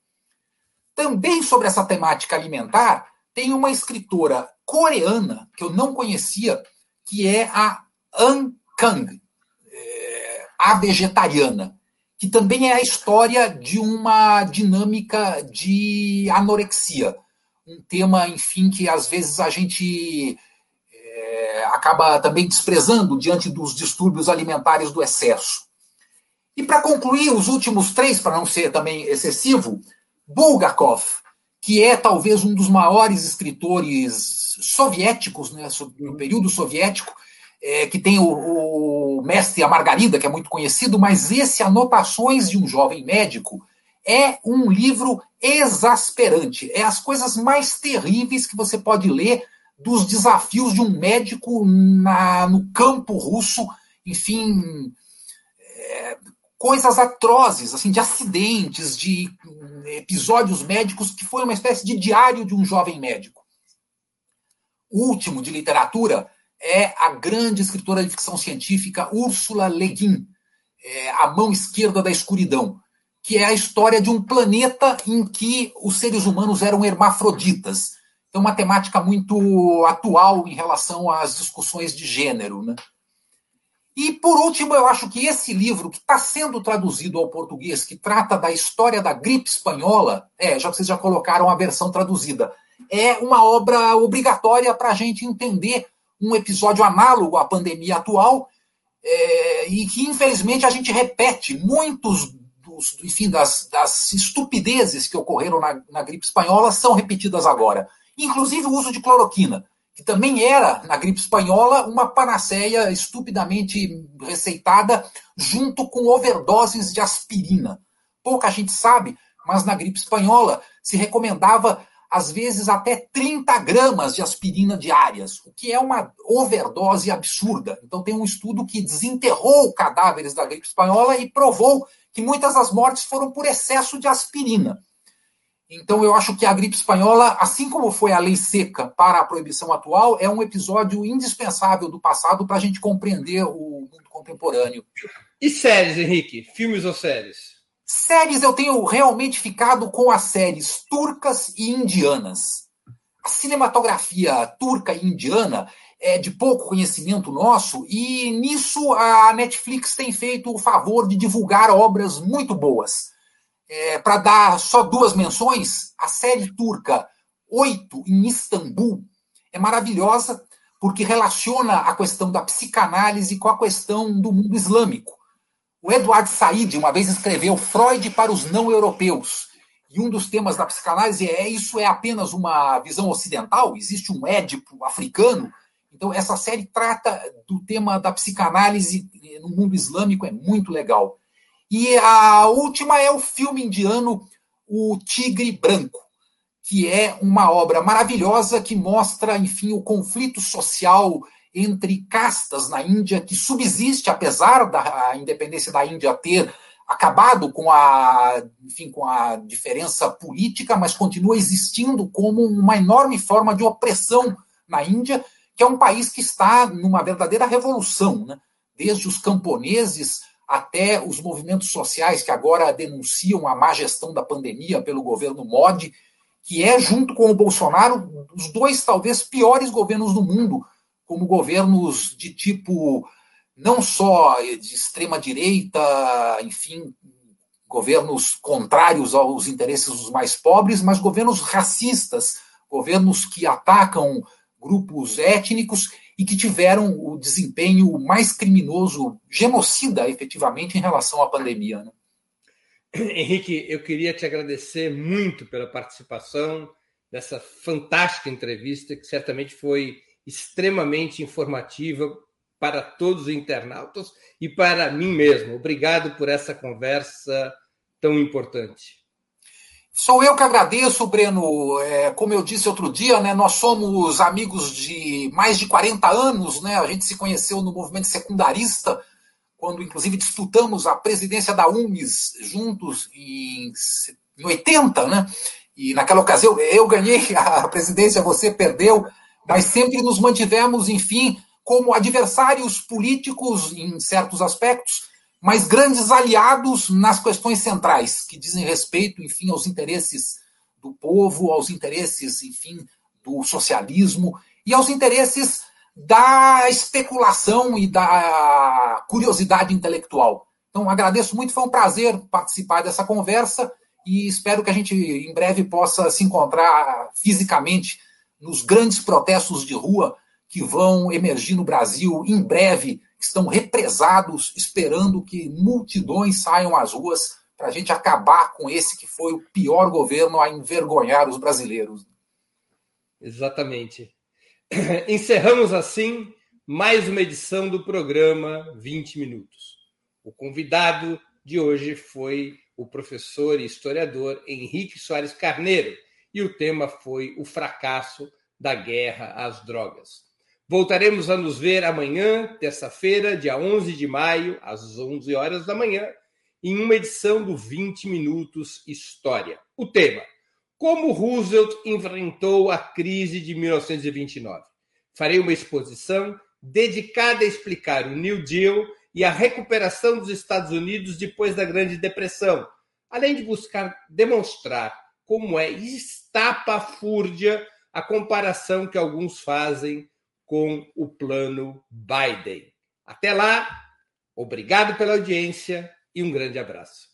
Também sobre essa temática alimentar, tem uma escritora coreana que eu não conhecia, que é a An Kang a vegetariana, que também é a história de uma dinâmica de anorexia. Um tema, enfim, que às vezes a gente é, acaba também desprezando diante dos distúrbios alimentares do excesso. E para concluir, os últimos três, para não ser também excessivo, Bulgakov, que é talvez um dos maiores escritores soviéticos, né, no período soviético, é, que tem o, o Mestre a Margarida, que é muito conhecido, mas esse Anotações de um Jovem Médico é um livro exasperante. É as coisas mais terríveis que você pode ler dos desafios de um médico na, no campo russo, enfim, é, coisas atrozes, assim, de acidentes, de episódios médicos, que foi uma espécie de diário de um jovem médico. O último de literatura é a grande escritora de ficção científica Ursula Le Guin, é, A Mão Esquerda da Escuridão, que é a história de um planeta em que os seres humanos eram hermafroditas. Então, uma temática muito atual em relação às discussões de gênero. Né? E, por último, eu acho que esse livro, que está sendo traduzido ao português, que trata da história da gripe espanhola, é, já que vocês já colocaram a versão traduzida, é uma obra obrigatória para a gente entender um episódio análogo à pandemia atual é, e que, infelizmente, a gente repete muitos dos, enfim, das, das estupidezes que ocorreram na, na gripe espanhola são repetidas agora. Inclusive o uso de cloroquina, que também era, na gripe espanhola, uma panaceia estupidamente receitada junto com overdoses de aspirina. Pouca gente sabe, mas na gripe espanhola se recomendava às vezes até 30 gramas de aspirina diárias, o que é uma overdose absurda. Então, tem um estudo que desenterrou cadáveres da gripe espanhola e provou que muitas das mortes foram por excesso de aspirina. Então, eu acho que a gripe espanhola, assim como foi a lei seca para a proibição atual, é um episódio indispensável do passado para a gente compreender o mundo contemporâneo. E séries, Henrique? Filmes ou séries? Séries eu tenho realmente ficado com as séries turcas e indianas. A cinematografia turca e indiana é de pouco conhecimento nosso e nisso a Netflix tem feito o favor de divulgar obras muito boas. É, Para dar só duas menções, a série turca Oito em Istambul é maravilhosa porque relaciona a questão da psicanálise com a questão do mundo islâmico. O Edward Said uma vez escreveu Freud para os não europeus. E um dos temas da psicanálise é isso é apenas uma visão ocidental? Existe um Édipo africano? Então, essa série trata do tema da psicanálise no mundo islâmico, é muito legal. E a última é o filme indiano O Tigre Branco, que é uma obra maravilhosa que mostra, enfim, o conflito social entre castas na Índia, que subsiste, apesar da independência da Índia ter acabado com a, enfim, com a diferença política, mas continua existindo como uma enorme forma de opressão na Índia, que é um país que está numa verdadeira revolução, né? desde os camponeses até os movimentos sociais que agora denunciam a má gestão da pandemia pelo governo Modi, que é, junto com o Bolsonaro, os dois talvez piores governos do mundo, como governos de tipo não só de extrema direita, enfim, governos contrários aos interesses dos mais pobres, mas governos racistas, governos que atacam grupos étnicos e que tiveram o desempenho mais criminoso, genocida, efetivamente, em relação à pandemia. Né? Henrique, eu queria te agradecer muito pela participação dessa fantástica entrevista, que certamente foi extremamente informativa para todos os internautas e para mim mesmo. Obrigado por essa conversa tão importante. Sou eu que agradeço, Breno. É, como eu disse outro dia, né, nós somos amigos de mais de 40 anos. Né, a gente se conheceu no movimento secundarista, quando inclusive disputamos a presidência da UMES juntos em, em 80. Né, e naquela ocasião eu ganhei <laughs> a presidência, você perdeu, mas sempre nos mantivemos, enfim, como adversários políticos em certos aspectos mas grandes aliados nas questões centrais, que dizem respeito, enfim, aos interesses do povo, aos interesses, enfim, do socialismo e aos interesses da especulação e da curiosidade intelectual. Então, agradeço muito, foi um prazer participar dessa conversa e espero que a gente em breve possa se encontrar fisicamente nos grandes protestos de rua que vão emergir no Brasil em breve estão represados, esperando que multidões saiam às ruas para a gente acabar com esse que foi o pior governo a envergonhar os brasileiros. Exatamente. <clears throat> Encerramos assim mais uma edição do programa 20 Minutos. O convidado de hoje foi o professor e historiador Henrique Soares Carneiro, e o tema foi o fracasso da guerra às drogas. Voltaremos a nos ver amanhã, terça-feira, dia 11 de maio, às 11 horas da manhã, em uma edição do 20 Minutos História. O tema: Como Roosevelt enfrentou a crise de 1929. Farei uma exposição dedicada a explicar o New Deal e a recuperação dos Estados Unidos depois da Grande Depressão, além de buscar demonstrar como é estapafúrdia a comparação que alguns fazem com o plano Biden. Até lá, obrigado pela audiência e um grande abraço.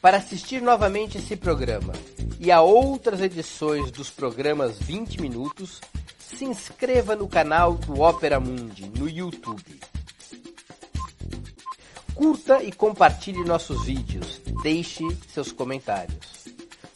Para assistir novamente esse programa e a outras edições dos programas 20 Minutos, se inscreva no canal do Opera Mundi no YouTube. Curta e compartilhe nossos vídeos. Deixe seus comentários.